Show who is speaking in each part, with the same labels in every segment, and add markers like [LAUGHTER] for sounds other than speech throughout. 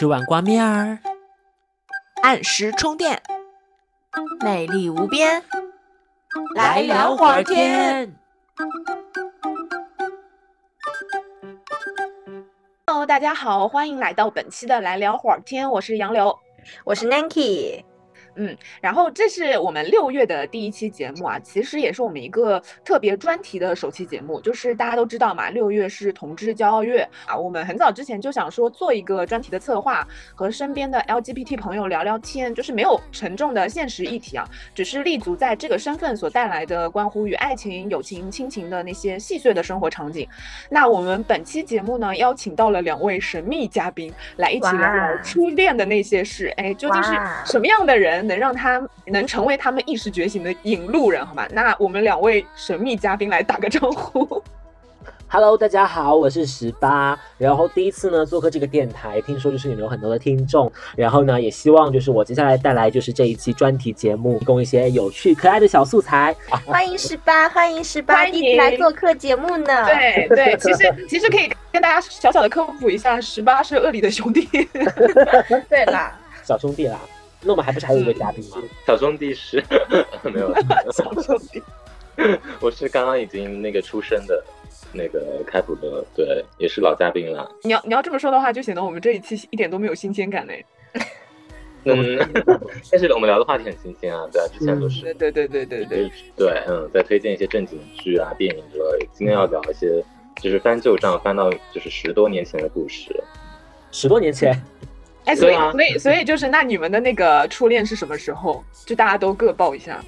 Speaker 1: 吃碗挂面儿，
Speaker 2: 按时充电，
Speaker 3: 美丽无边，
Speaker 1: 来聊会儿天。
Speaker 2: Hello，大家好，欢迎来到本期的来聊会儿天，我是杨柳。
Speaker 3: 我是 Nanky。
Speaker 2: 然后这是我们六月的第一期节目啊，其实也是我们一个特别专题的首期节目。就是大家都知道嘛，六月是同志骄傲月啊，我们很早之前就想说做一个专题的策划，和身边的 LGBT 朋友聊聊天，就是没有沉重的现实议题啊，只是立足在这个身份所带来的关乎于爱情、友情、亲情的那些细碎的生活场景。那我们本期节目呢，邀请到了两位神秘嘉宾来一起聊聊初恋的那些事。哎，究竟是什么样的人能让他能成为他们意识觉醒的引路人？好吗？那我们两位神秘嘉宾来打个招呼。
Speaker 1: Hello，大家好，我是十八。然后第一次呢做客这个电台，听说就是你们有很多的听众，然后呢也希望就是我接下来带来就是这一期专题节目，提供一些有趣可爱的小素材。[LAUGHS]
Speaker 3: 欢迎十八，欢迎十八，一次来做客节目呢。
Speaker 2: 对对，其实其实可以跟大家小小的科普一下，十八是鳄梨的兄弟。[LAUGHS]
Speaker 3: 对啦，
Speaker 1: 小兄弟啦，那我们还不是还有一位嘉宾吗？[LAUGHS]
Speaker 4: 小兄弟是 [LAUGHS] 没有，
Speaker 2: 小兄弟，[LAUGHS]
Speaker 4: 我是刚刚已经那个出生的那个开普勒，对，也是老嘉宾了。
Speaker 2: 你要你要这么说的话，就显得我们这一期一点都没有新鲜感嘞。
Speaker 4: 嗯，但是我们聊的话题很新鲜啊，对啊，之前都是
Speaker 2: 对对对对对对。
Speaker 4: 对，嗯，在推荐一些正经剧啊、电影之类。今天要聊一些就是翻旧账，翻到就是十多年前的故事。
Speaker 1: 十多年前，
Speaker 2: 哎，所以所以所以就是，那你们的那个初恋是什么时候？就大家都各报一下。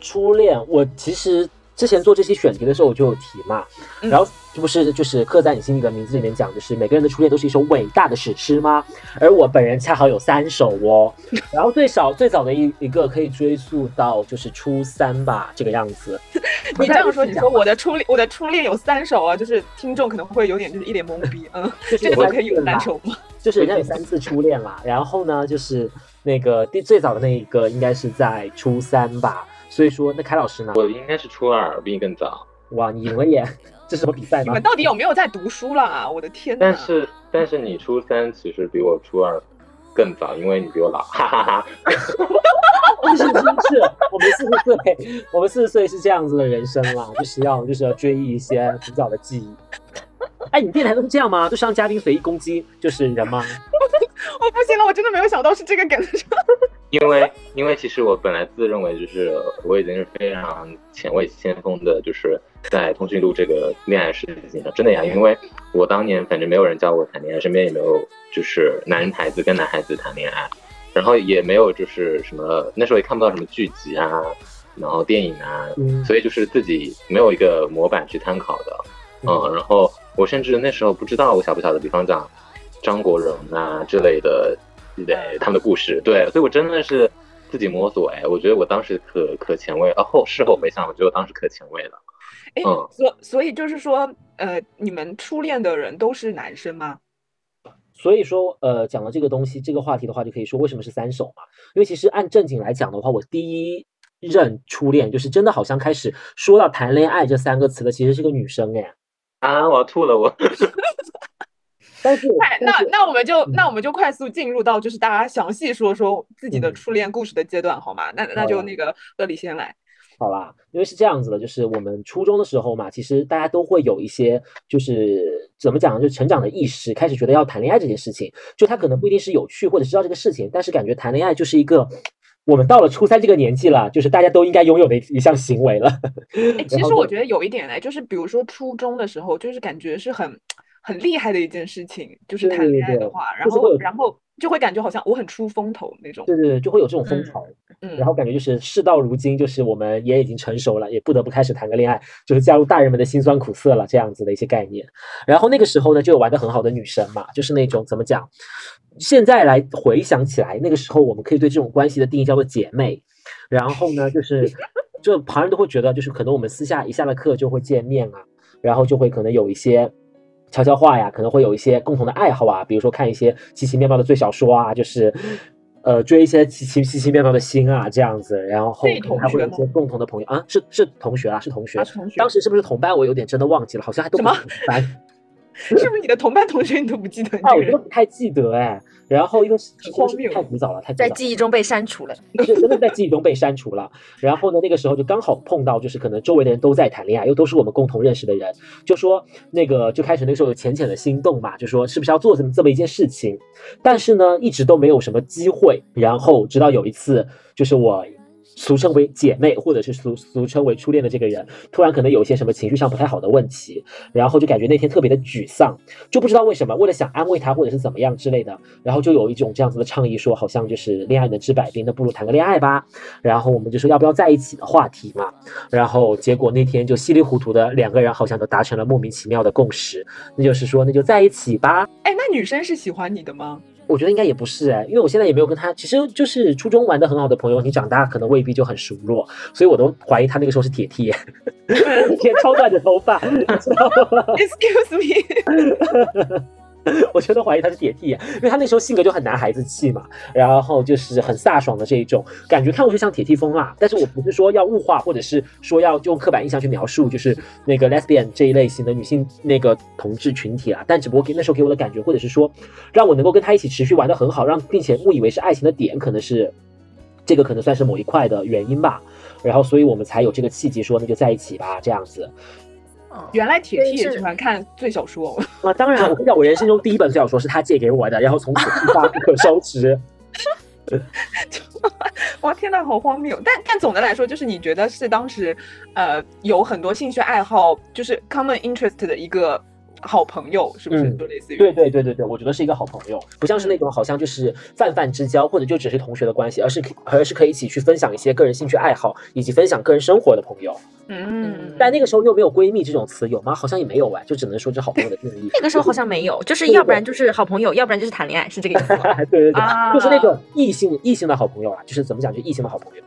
Speaker 1: 初恋，我其实之前做这期选题的时候我就有提嘛，
Speaker 2: 嗯
Speaker 1: 然后这不是就是刻在你心里的名字里面讲，就是每个人的初恋都是一首伟大的史诗吗？而我本人恰好有三首哦，[LAUGHS] 然后最少最早的一一个可以追溯到就是初三吧这个样子。[LAUGHS]
Speaker 2: 你这样说，你说我的初恋，我的初恋有三首啊，就是听众可能会有点就是一脸懵逼，嗯，[LAUGHS] 这个
Speaker 1: 有
Speaker 2: 都可以有
Speaker 1: 三
Speaker 2: 首吗？
Speaker 1: 就是人家有三次初恋啦，然后呢，就是那个第最早的那一个应该是在初三吧，所以说那凯老师呢？
Speaker 4: 我应该是初二，比你更早。
Speaker 1: 哇，你赢了耶！这是什么比赛吗
Speaker 2: 你们？到底有没有在读书啦？我的天呐！
Speaker 4: 但是但是你初三其实比我初二更早，因为你比我老，哈哈哈。[LAUGHS]
Speaker 1: 是是是，我们四十岁，我们四十岁是这样子的人生啦，就是要就是要追忆一些古早的记忆。哎，你电台都是这样吗？就是让嘉宾随意攻击就是人吗？[LAUGHS]
Speaker 2: 我不行了，我真的没有想到是这个梗。
Speaker 4: 因为因为其实我本来自认为就是我已经是非常前卫先锋的，就是在通讯录这个恋爱事情上，真的呀，因为我当年反正没有人教我谈恋爱，身边也没有就是男孩子跟男孩子谈恋爱，然后也没有就是什么那时候也看不到什么剧集啊，然后电影啊，
Speaker 1: 嗯。
Speaker 4: 所以就是自己没有一个模板去参考的，嗯，然后我甚至那时候不知道我晓不晓得，比方讲张国荣啊之类的，对他们的故事，对，所以我真的是自己摸索，哎，我觉得我当时可可前卫，啊后事后回想，我觉得我当时可前卫了，
Speaker 2: 哎，
Speaker 4: 嗯
Speaker 2: 所所以就是说，呃，你们初恋的人都是男生吗？
Speaker 1: 所以说，呃，讲了这个东西，这个话题的话，就可以说为什么是三首嘛？因为其实按正经来讲的话，我第一任初恋就是真的好像开始说到谈恋爱这三个词的，其实是个女生哎。
Speaker 4: 啊，我要吐了，我，[LAUGHS]
Speaker 1: 但是，
Speaker 2: 哎，那那我们就
Speaker 1: 嗯
Speaker 2: 那我们就快速进入到就是大家详细说说自己的
Speaker 1: 嗯
Speaker 2: 初恋故事的阶段，好吗？那那就那个乐里先来。
Speaker 1: 好啦，因为是这样子的，就是我们初中的时候嘛，其实大家都会有一些，就是怎么讲呢，就成长的意识，开始觉得要谈恋爱这件事情，就他可能不一定是有趣或者知道这个事情，但是感觉谈恋爱就是一个我们到了初三这个年纪了，就是大家都应该拥有的一一项行为了。
Speaker 2: 哎，[LAUGHS] 其实我觉得有一点哎，就是比如说初中的时候，就是感觉是很很厉害的一件事情，就是谈恋爱的话，然后然后就会感觉好像我很出风头那种。
Speaker 1: 对对对，就会有这种风
Speaker 3: 嗯
Speaker 1: 潮。
Speaker 2: 嗯，
Speaker 1: 然后感觉就是事到如今，就是我们也已经成熟了，也不得不开始谈个恋爱，就是加入大人们的辛酸苦涩了，这样子的一些概念。然后那个时候呢，就有玩的很好的女生嘛，就是那种怎么讲？现在来回想起来，那个时候我们可以对这种关系的定义叫做姐妹。然后呢，就是 [LAUGHS] 就旁人都会觉得，就是可能我们私下一下了课就会见面啊，然后就会可能有一些。悄悄话呀，可能会有一些共同的爱好啊，比如说看一些奇奇妙妙的最小说啊，就是呃追一些奇奇奇奇妙妙的星啊这样子，然后还会有一些共同的朋友啊，是是同学啊，是同学。
Speaker 2: 啊同学
Speaker 1: 当时是不是同班？我有点真的忘记了，好像还都不是同班。[LAUGHS]
Speaker 2: 是不是你的同班同学你都不记得
Speaker 1: 啊？我都不太记得哎。然后因为是
Speaker 2: 荒谬
Speaker 1: 太古早了，太古
Speaker 3: 在。记忆中被删除了。[LAUGHS]
Speaker 1: 是真的在记忆中被删除了。然后呢，那个时候就刚好碰到，就是可能周围的人都在谈恋爱，又都是我们共同认识的人，就说那个就开始那个时候有浅浅的心动嘛，就说是不是要做这么这么一件事情，但是呢，一直都没有什么机会。然后直到有一次，就是我。俗称为姐妹，或者是俗俗称为初恋的这个人，突然可能有一些什么情绪上不太好的问题，然后就感觉那天特别的沮丧，就不知道为什么，为了想安慰他或者是怎么样之类的，然后就有一种这样子的倡议，说好像就是恋爱能治百病，那不如谈个恋爱吧。然后我们就说要不要在一起的话题嘛。然后结果那天就稀里糊涂的两个人好像都达成了莫名其妙的共识，那就是说那就在一起吧。
Speaker 2: 哎，那女生是喜欢你的吗？
Speaker 1: 我觉得应该也不是哎，因为我现在也没有跟他，其实就是初中玩的很好的朋友，你长大可能未必就很熟络，所以我都怀疑他那个时候是铁 T，剪超短的头发，知道吗
Speaker 2: ？Excuse me，[LAUGHS] [LAUGHS]
Speaker 1: 我真的怀疑他是铁 T，因为他那时候性格就很男孩子气嘛，然后就是很飒爽的这一种感觉，看过去像铁 T 风啊。但是我不是说要物化，或者是说要用刻板印象去描述，就是那个 lesbian 这一类型的女性那个同志群体啊。但只不过给那时候给我的感觉，或者是说让我能够跟他一起持续玩的很好，让并且误以为是爱情的点，可能是这个可能算是某一块的原因吧。然后所以我们才有这个契机说那就在一起吧，这样子。
Speaker 2: 原来铁 T 也喜欢看最小说哦。
Speaker 1: 啊，当然，我跟你讲，我人生中第一本最小说是他借给我的，然后从此一发不可收拾。[LAUGHS]
Speaker 2: 哇，天呐，好荒谬！但但总的来说，就是你觉得是当时，呃，有很多兴趣爱好，就是 common interest 的一个好朋友，是不是？
Speaker 1: 嗯
Speaker 2: 就类似于
Speaker 1: 对对对对对，我觉得是一个好朋友，不像是那种好像就是泛泛之交，或者就只是同学的关系，而是可而是可以一起去分享一些个人兴趣爱好，以及分享个人生活的朋友。
Speaker 2: 嗯，
Speaker 1: 但那个时候又没有闺蜜这种词，有吗？好像也没有哎，就只能说这好朋友的定义。
Speaker 3: 那个时候好像没有，[LAUGHS] 就是要不然就是好朋友，要不然就是谈恋爱，是这个意思吗？[LAUGHS]
Speaker 1: 对对对，
Speaker 2: 啊
Speaker 1: 就是那种异性异性的好朋友啊，就是怎么讲，就异性的好朋友。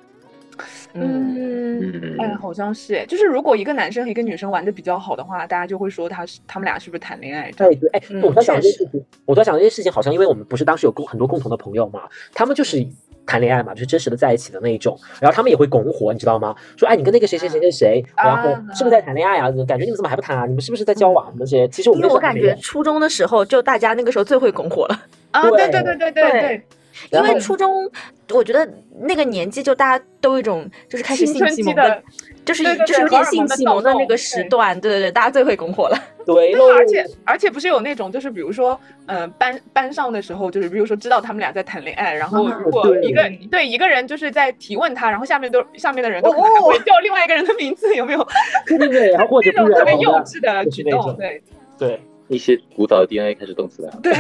Speaker 2: 嗯哎好像是就是如果一个男生和一个女生玩的比较好的话大家就会说他是他们俩是不是谈恋爱
Speaker 1: 对哎我在想这
Speaker 3: 些
Speaker 1: 事情我在想这些事情好像因为我们不是当时有共很多共同的朋友嘛他们就是谈恋爱嘛就是真实的在一起的那一种然后他们也会拱火你知道吗？说哎你跟那个谁谁谁谁谁然后是不是在谈恋爱啊？感觉你们怎么还不谈啊？你们是不是在交往那些其实我
Speaker 3: 感觉初中的时候就大家那个时候最会拱火了。
Speaker 2: 啊
Speaker 1: 对
Speaker 2: 对对对对对。
Speaker 3: 因为初中我觉得那个年纪就大家都有一种就是开始
Speaker 2: 青春期
Speaker 3: 性启蒙
Speaker 2: 的，
Speaker 3: 就是
Speaker 2: 对对
Speaker 3: 就是性启蒙的那个时段，对对对，大家最会拱火了。[LAUGHS]
Speaker 1: 对喽，
Speaker 2: 而且而且不是有那种，就是比如说，呃，班班上的时候，就是比如说知道他们俩在谈恋爱，然后
Speaker 3: 啊
Speaker 2: 如果一个对一个人就是在提问他，然后下面都下面的人都可能会叫另外一个人的名字，有没有？
Speaker 1: 对对对，然后或者
Speaker 2: 这种特别幼稚的举动，对。
Speaker 1: 对，
Speaker 4: 一些古早的 DNA 开始动起来了。
Speaker 2: 对，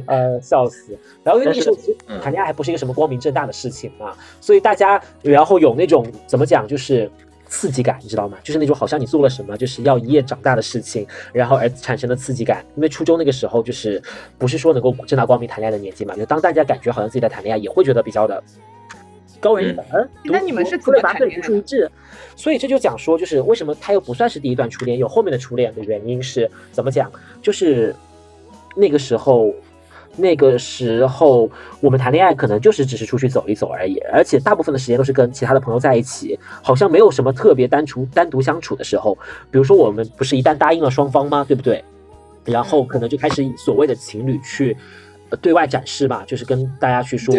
Speaker 2: [LAUGHS]
Speaker 1: 呃，笑死。然后因为那个时候其实
Speaker 4: 嗯
Speaker 1: 谈恋爱还不是一个什么光明正大的事情嘛，所以大家然后有那种怎么讲，就是刺激感，你知道吗？就是那种好像你做了什么就是要一夜长大的事情，然后而产生的刺激感。因为初中那个时候就是不是说能够正大光明谈恋爱的年纪嘛，就当大家感觉好像自己在谈恋爱，也会觉得比较的。高人一等，嗯
Speaker 2: 那你们是
Speaker 1: 出类拔萃，
Speaker 2: 怎么谈恋爱
Speaker 1: 独树一帜。所以这就讲说，就是为什么他又不算是第一段初恋，有后面的初恋的原因是怎么讲？就是那个时候，那个时候我们谈恋爱可能就是只是出去走一走而已，而且大部分的时间都是跟其他的朋友在一起，好像没有什么特别单处单独相处的时候。比如说我们不是一旦答应了双方吗？对不对？然后可能就开始以所谓的情侣去。呃对外展示吧，就是跟大家去说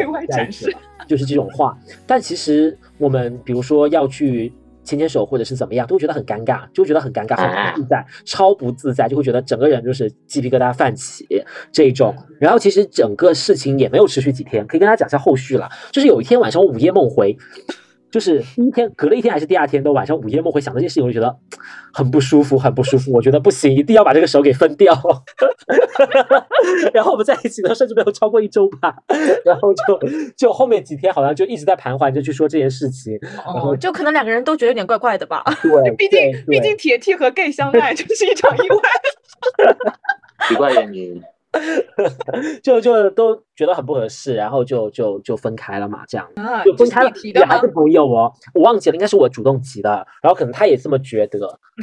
Speaker 1: 就是这种话。但其实我们比如说要去牵牵手或者是怎么样，都会觉得很尴尬，就会觉得很尴尬，很不自在，超不自在，就会觉得整个人就是鸡皮疙瘩泛起这种。然后其实整个事情也没有持续几天，可以跟大家讲一下后续了。就是有一天晚上我午夜梦回。就是第一天，隔了一天还是第二天，都晚上午夜梦回想这件事情，我就觉得很不舒服，很不舒服。我觉得不行，一定要把这个手给分掉。[LAUGHS] 然后我们在一起呢，甚至没有超过一周吧。然后就就后面几天好像就一直在盘桓着去说这件事情。然后
Speaker 3: 哦，就可能两个人都觉得有点怪怪的吧。
Speaker 1: 对，
Speaker 2: 毕竟毕竟铁 T 和 gay 相爱，[LAUGHS] 这是一场意外。[LAUGHS]
Speaker 4: 奇怪的你，[LAUGHS]
Speaker 1: 就就都觉得很不合适，然后就就就分开了嘛，这样
Speaker 2: 啊，
Speaker 1: 就分开也还是？朋友哦。我忘记了，应该是我主动提的，然后可能他也这么觉得，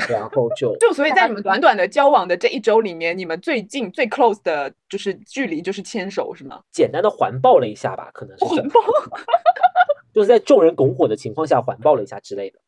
Speaker 1: 然后就 [LAUGHS]
Speaker 2: 就所以在你们短短的交往的这一周里面，你们最近最 close 的就是距离就是牵手是吗？
Speaker 1: 简单的环抱了一下吧，可能是
Speaker 2: 环抱
Speaker 1: 就是在众人拱火的情况下环抱了一下之类的。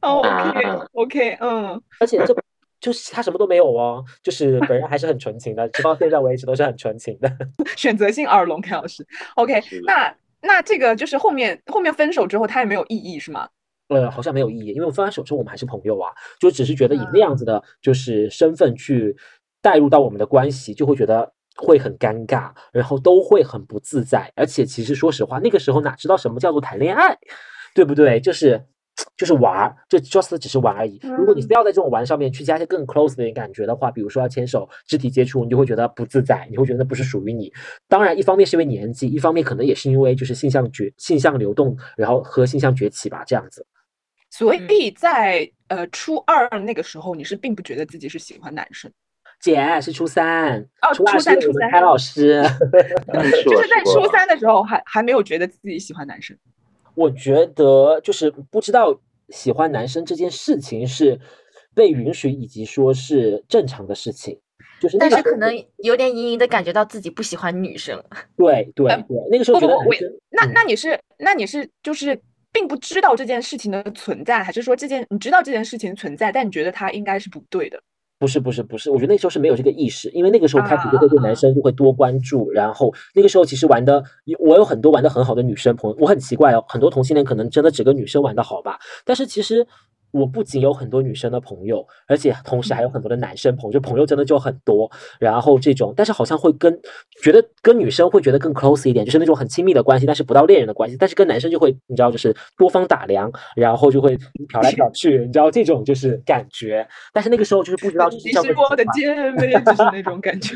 Speaker 2: 哦
Speaker 4: 啊
Speaker 2: ，OK OK，嗯，
Speaker 1: 而且这就是他什么都没有哦，就是本人还是很纯情的，直到现在为止都是很纯情的。[LAUGHS]
Speaker 2: 选择性耳聋，凯老师。OK，那那这个就是后面后面分手之后，他也没有异议是吗？
Speaker 1: 呃，好像没有异议，因为我们分完手之后我们还是朋友啊，就只是觉得以
Speaker 2: 嗯
Speaker 1: 那样子的，就是身份去带入到我们的关系，就会觉得会很尴尬，然后都会很不自在，而且其实说实话，那个时候哪知道什么叫做谈恋爱，对不对？就是就是玩儿，就 just 只是玩而已。如果你
Speaker 2: 嗯
Speaker 1: 非要在这种玩上面去加一些更 close 的感觉的话，比如说要牵手、肢体接触，你就会觉得不自在，你会觉得那不是属于你。当然，一方面是因为年纪，一方面可能也是因为就是性向崛性向流动，然后和性向崛起吧，这样子。
Speaker 2: 所
Speaker 1: 嗯
Speaker 2: 以在呃初二那个时候，你是并不觉得自己是喜欢男生，
Speaker 1: 姐是初三，
Speaker 2: 哦
Speaker 1: 初
Speaker 2: 三初三
Speaker 1: 开老师。[LAUGHS]
Speaker 2: 就是在初三的时候还还没有觉得自己喜欢男生。
Speaker 1: 我觉得就是不知道喜欢男生这件事情是被允许，以及说是正常的事情。就是那个
Speaker 3: 但是可能有点隐隐的感觉到自己不喜欢女生。[LAUGHS]
Speaker 1: 对对
Speaker 2: 呃
Speaker 1: 对，那个时候
Speaker 2: 不不不，我
Speaker 1: 觉得男生
Speaker 2: 那
Speaker 1: 嗯
Speaker 2: 那你是那你是就是并不知道这件事情的存在，还是说这件你知道这件事情存在，但你觉得它应该是不对的？
Speaker 1: 不是不是不是，我觉得那时候是没有这个意识，因为那个时候开始就会对
Speaker 2: 啊。
Speaker 1: 男生就会多关注，然后那个时候其实玩的，我有很多玩的很好的女生朋友，我很奇怪哦，很多同性恋可能真的只跟女生玩的好吧，但是其实我不仅有很多女生的朋友，而且同时还有很多的男生朋友，就朋友真的就很多，然后这种，但是好像会跟觉得跟女生会觉得更 close 一点，就是那种很亲密的关系，但是不到恋人的关系，但是跟男生就会你知道就是多方打量，然后就会 [LAUGHS] 瞟来瞟去，你知道这种就是感觉，但是那个时候就是不知道这
Speaker 2: 你是我的姐妹，就是那种感觉。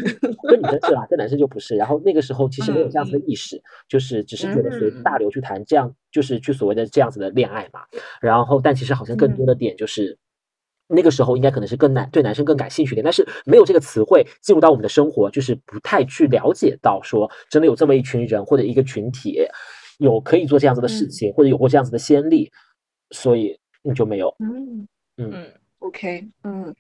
Speaker 1: 跟女生是啦，跟男生就不是。然后那个时候其实没有这样子的
Speaker 2: 嗯。
Speaker 1: 意识，就是只是觉得随
Speaker 2: 嗯。
Speaker 1: 大流去谈这样，就是去所谓的这样子的恋爱嘛。然后但其实好像更
Speaker 2: 嗯
Speaker 1: 多的点就是。那个时候应该可能是更男对男生更感兴趣一点，但是没有这个词汇进入到我们的生活，就是不太去了解到说真的有这么一群人或者一个群体有可以做这样子的事
Speaker 2: 嗯
Speaker 1: 情，或者有过这样子的先例，所以你就没有。
Speaker 2: 嗯
Speaker 1: 嗯
Speaker 2: 嗯，OK，嗯，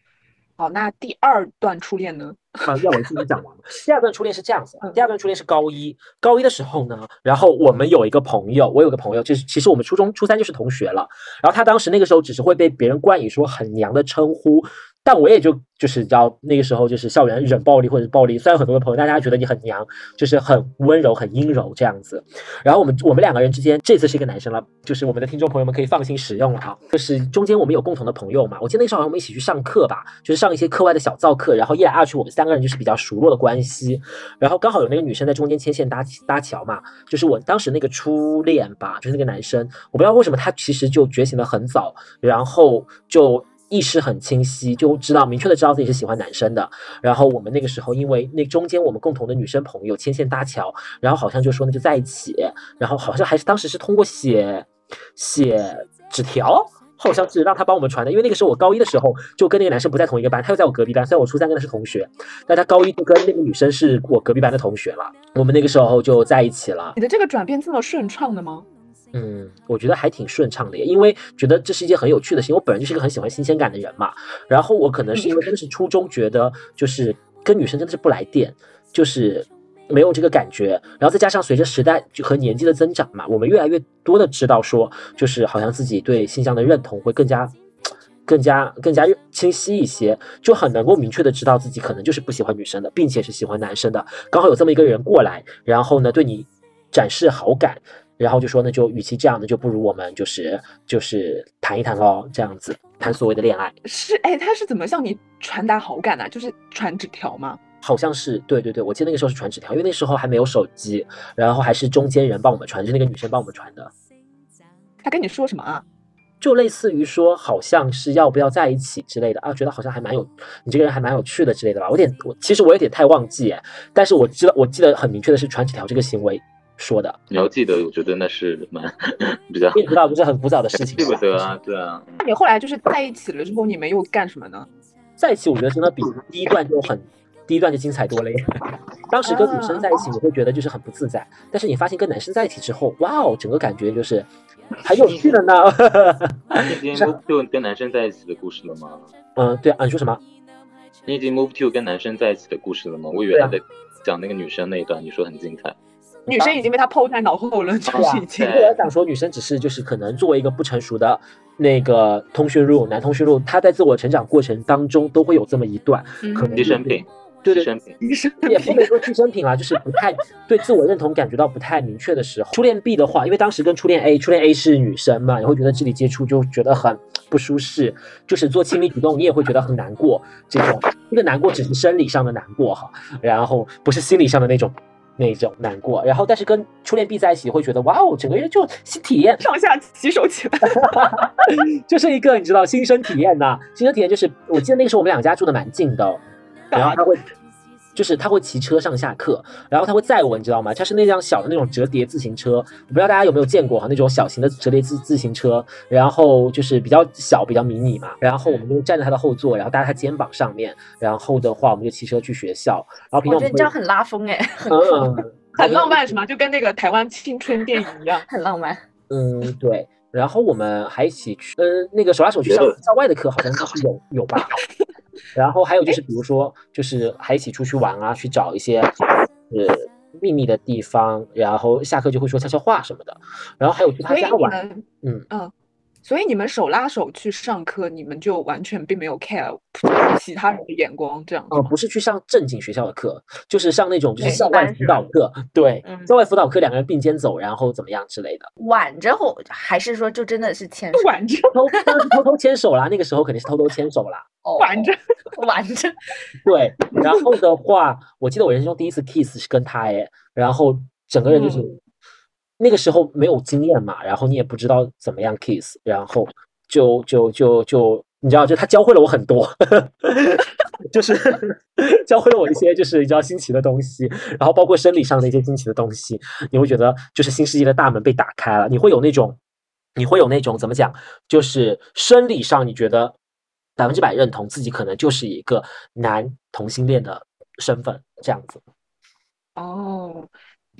Speaker 2: 好，那第二段初恋呢？
Speaker 1: 啊，要我自己讲完吗？[LAUGHS] 第二段初恋是这样子第二段初恋是高一，高一的时候呢，然后我们有一个朋友，我有个朋友，就是其实我们初中初三就是同学了，然后他当时那个时候只是会被别人冠以说很娘的称呼，但我也就就是你知道那个时候就是校园冷暴力或者暴力，虽然很多的朋友，大家觉得你很娘，就是很温柔很阴柔这样子，然后我们我们两个人之间这次是一个男生了，就是我们的听众朋友们可以放心使用了啊，就是中间我们有共同的朋友嘛，我记得那时候好像我们一起去上课吧，就是上一些课外的小灶课，然后一来二去我们三个人就是比较熟络的关系，然后刚好有那个女生在中间牵线搭搭桥嘛，就是我当时那个初恋吧，就是那个男生，我不知道为什么他其实就觉醒的很早，然后就。意识很清晰，就知道明确的知道自己是喜欢男生的。然后我们那个时候，因为那中间我们共同的女生朋友牵线搭桥，然后好像就说那就在一起，然后好像还是当时是通过写写纸条，好像是让他帮我们传的。因为那个时候我高一的时候就跟那个男生不在同一个班，他又在我隔壁班，虽然我初三跟他是同学，但他高一就跟那个女生是我隔壁班的同学了。我们那个时候就在一起了。
Speaker 2: 你的这个转变这么顺畅的吗？
Speaker 1: 嗯，我觉得还挺顺畅的，因为觉得这是一件很有趣的事情。我本人就是一个很喜欢新鲜感的人嘛，然后我可能是因为真的是初中觉得就是跟女生真的是不来电，就是没有这个感觉，然后再加上随着时代就和年纪的增长嘛，我们越来越多的知道说，就是好像自己对性向的认同会更加。更加更加清晰一些，就很能够明确的知道自己可能就是不喜欢女生的，并且是喜欢男生的。刚好有这么一个人过来，然后呢对你展示好感，然后就说那就与其这样的，就不如我们就是就是谈一谈喽，这样子谈所谓的恋爱，
Speaker 2: 是，哎，他是怎么向你传达好感啊、就是传纸条吗？
Speaker 1: 好像是对对对，我记得那个时候是传纸条，因为那时候还没有手机，然后还是中间人帮我们传，就是那个女生帮我们传的，
Speaker 2: 他跟你说什么啊？
Speaker 1: 就类似于说好像是要不要在一起之类的啊，觉得好像还蛮有你这个人还蛮有趣的之类的吧，我有点我其实我有点太忘记哎，但是我知道我记得很明确的是传纸条这个行为说的，
Speaker 4: 你要记得，我觉得那是蛮比较
Speaker 1: 你也知道就是很古早的事情，
Speaker 4: 记不得啊，对啊，嗯
Speaker 2: 那你后来就是在一起了之后，你们又干什么呢？
Speaker 1: 在一起，我觉得真的比第一段就很，第一段就精彩多了耶。当时跟女生在一起，你会觉得就是很不自在，但是你发现跟男生在一起之后，哇哦，整个感觉就是 [LAUGHS] 很有趣的呢。
Speaker 4: 你已经 [LAUGHS] move to 跟男生在一起的故事了吗？
Speaker 1: 嗯，对啊，你说什么？
Speaker 4: 你已经 move to 跟男生在一起的故事了吗？我以为他在讲那个女生那一段，你说很精彩。
Speaker 2: 女生已经被他抛在脑后了，就
Speaker 1: 对啊
Speaker 2: 是已经。
Speaker 1: 因为我想说，女生只是就是可能作为一个不成熟的那个通讯录，男通讯录，他在自我成长过程当中都会有这么一段，可能
Speaker 4: 牺牲品，
Speaker 1: 对对
Speaker 4: 牺牲品，
Speaker 1: 也不能说牺牲品啦，就是不太对自我认同感觉到不太明确的时候。初恋 B 的话，因为当时跟初恋 A，初恋 A 是女生嘛，你会觉得肢体接触就觉得很不舒适，就是做亲密举动你也会觉得很难过。这种那个难过只是生理上的难过哈，然后不是心理上的那种那种难过。然后但是跟初恋 B 在一起，会觉得哇哦，整个人就新体验，
Speaker 2: 上下洗手起来。[LAUGHS]
Speaker 1: 就是一个你知道新生体验呐、新生体验就是我记得那个时候我们两家住的蛮近的，[LAUGHS] 然后他会。就是他会骑车上下课，然后他会载我，你知道吗？他是那辆小的那种折叠自行车，我不知道大家有没有见过哈，那种小型的折叠自自行车，然后就是比较小、比较迷你嘛。然后我们就站在他的后座，然后搭在他肩膀上面，然后的话我们就骑车去学校。然后平常我
Speaker 3: 我觉得你这样很拉风哎，[LAUGHS] [LAUGHS]
Speaker 1: 嗯嗯
Speaker 2: 很浪漫是吗？就跟那个台湾青春电影一样。
Speaker 3: 很浪漫。
Speaker 1: 嗯对。然后我们还一起去，呃，那个手拉手去上校外的课，好像是 [LAUGHS] 有有吧。然后还有就是，比如说，就是还一起出去玩啊，去找一些呃秘密的地方，然后下课就会说悄悄话什么的。然后还有去他家玩，嗯，
Speaker 2: 所以你们手拉手去上课，你们就完全并没有 care 其他人的眼光，这样子
Speaker 1: 呃，不是去上正经学校的课，就是上那种就是校外辅导课，对，
Speaker 3: 嗯
Speaker 1: 校外辅导课两个人并肩走，然后怎么样之类的。
Speaker 3: 挽着后还是说就真的是牵手？[LAUGHS]
Speaker 2: 挽着
Speaker 1: 偷偷偷牵手啦，那个时候肯定是偷偷牵手啦。[LAUGHS]
Speaker 3: 哦
Speaker 2: 挽着，
Speaker 3: 挽着。
Speaker 1: 对，然后的话，我记得我人生中第一次 kiss 是跟他哎，然后整个人就是、
Speaker 2: 嗯
Speaker 1: 那个时候没有经验嘛，然后你也不知道怎么样 kiss，然后就就就就你知道，就他教会了我很多，[LAUGHS] 就是 [LAUGHS] 教会了我一些就是你知道新奇的东西，然后包括生理上的一些新奇的东西，你会觉得就是新世界的大门被打开了，你会有那种你会有那种怎么讲，就是生理上你觉得百分之百认同自己可能就是一个男同性恋的身份这样子。
Speaker 2: 哦，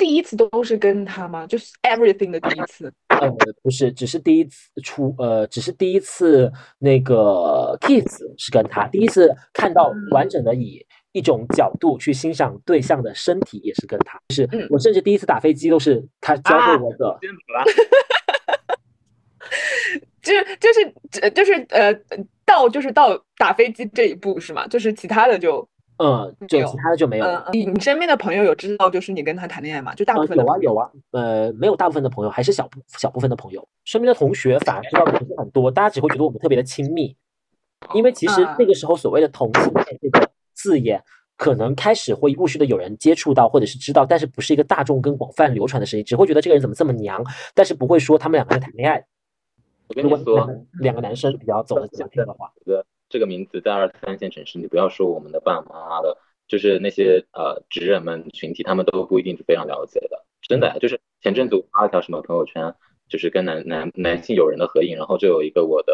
Speaker 2: 第一次都是跟他吗？就是 everything 的第一次。
Speaker 1: 呃，不是，只是第一次出，呃，只是第一次那个 kiss 是跟他，第一次看到完整的以一种角度去欣赏对象的身体也是跟他，就是
Speaker 2: 嗯
Speaker 1: 我甚至第一次打飞机都是他教会
Speaker 2: 啊
Speaker 1: 我的。
Speaker 4: 先走了。
Speaker 2: 就是就是呃就是呃到就是到打飞机这一步是吗？就是其他的就
Speaker 1: 嗯，就其他的就没有
Speaker 2: 嗯
Speaker 1: 了。
Speaker 2: 嗯，你你身边的朋友有知道就是你跟他谈恋爱吗？就大部
Speaker 1: 呃，
Speaker 2: 分
Speaker 1: 有啊有啊，呃，没有大部分的朋友，还是小部小部分的朋友，身边的同学反而知道的不是很多，大家只会觉得我们特别的亲密，因为其实
Speaker 2: 啊
Speaker 1: 那个时候所谓的同性恋这个字眼，可能开始会陆续的有人接触到或者是知道，但是不是一个大众跟广泛流传的事情，只会觉得这个人怎么这么娘，但是不会说他们两个人谈恋爱。
Speaker 4: 我跟
Speaker 1: 如
Speaker 4: 你说，
Speaker 1: 两个男生比较走的比较近的话，
Speaker 4: 这个名字在二三线城市，你不要说我们的爸妈的，就是那些呃职人们群体，他们都不一定是非常了解的。真的，就是前阵子我发了条什么朋友圈，就是跟男男男性友人的合影，然后就有一个我的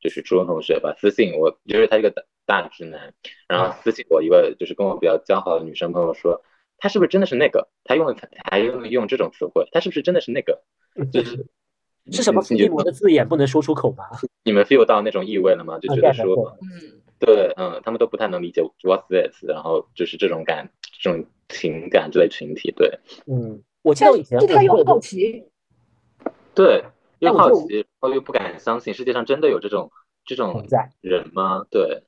Speaker 4: 就是初中同学吧私信我，就是他一个大大直男，然后私信我一个就是跟我比较交好的女生朋友说，他是不是真的是那个？他用了还用用这种词汇，他是不是真的是那个？就是 [LAUGHS]
Speaker 1: 是什么伏
Speaker 4: 你
Speaker 1: 地魔的字眼不能说出口吗？[LAUGHS]
Speaker 4: 你们 feel 到那种意味了吗？就觉得说。
Speaker 2: 嗯
Speaker 4: 对，嗯，他们都不太能理解 what's this，然后就是这种感、这种情感这类群体，对，
Speaker 1: 嗯，我记得我以前
Speaker 2: 他又好奇，
Speaker 4: 对，又好奇，然后又不敢相信世界上真的有这种这种。人吗？对，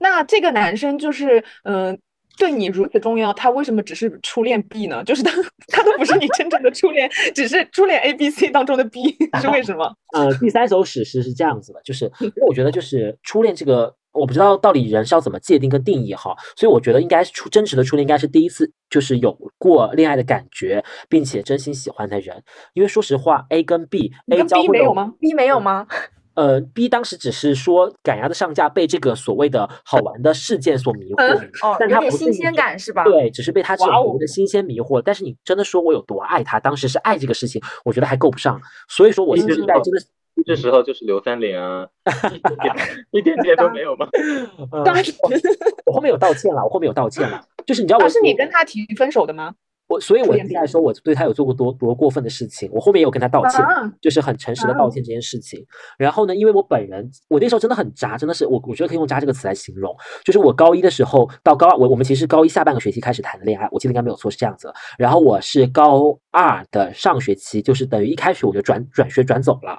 Speaker 2: 那这个男生就是嗯。呃对你如此重要，他为什么只是初恋 B 呢？就是他，他都不是你真正的初恋，只是初恋 A、B、C 当中的 B，[LAUGHS] 是为什么？
Speaker 1: 呃，第三首史诗是这样子的，就是因为我觉得就是初恋这个，我不知道到底人是要怎么界定跟定义哈，所以我觉得应该是初真实的初恋应该是第一次就是有过恋爱的感觉，并且真心喜欢的人。因为说实话，A 跟 B，A
Speaker 2: 跟 B 没有吗
Speaker 3: ？B 没有吗？[LAUGHS]
Speaker 1: 呃，B 当时只是说赶鸭子上架，被这个所谓的好玩的事件所迷惑，
Speaker 3: 哦，
Speaker 1: 但
Speaker 3: 有新
Speaker 1: 他不是一种
Speaker 3: 鲜感是吧？
Speaker 1: 对，只是被他这种的新鲜迷惑。但是你真的说我有多爱他，当时是爱这个事情，我觉得还够不上。所以说我
Speaker 4: 嗯
Speaker 1: 现在真的，
Speaker 4: 这时候就是刘三连啊，[LAUGHS] 一点点都没有吗？
Speaker 1: 呃 [LAUGHS]
Speaker 2: 当时
Speaker 1: 我后面有道歉了，我后面有道歉了，就是你知道我
Speaker 2: 啊，是你跟他提分手的吗？
Speaker 1: 我所以我现在说，我对他有做过多多过分的事情，我后面也有跟他道歉，
Speaker 2: 啊
Speaker 1: 就是很诚实的道歉这件事情。然后呢，因为我本人我那时候真的很渣，真的是我我觉得可以用渣这个词来形容。就是我高一的时候到高二，我我们其实高一下半个学期开始谈的恋爱，我记得应该没有错是这样子。然后我是高二的上学期，就是等于一开学我就转转学转走了，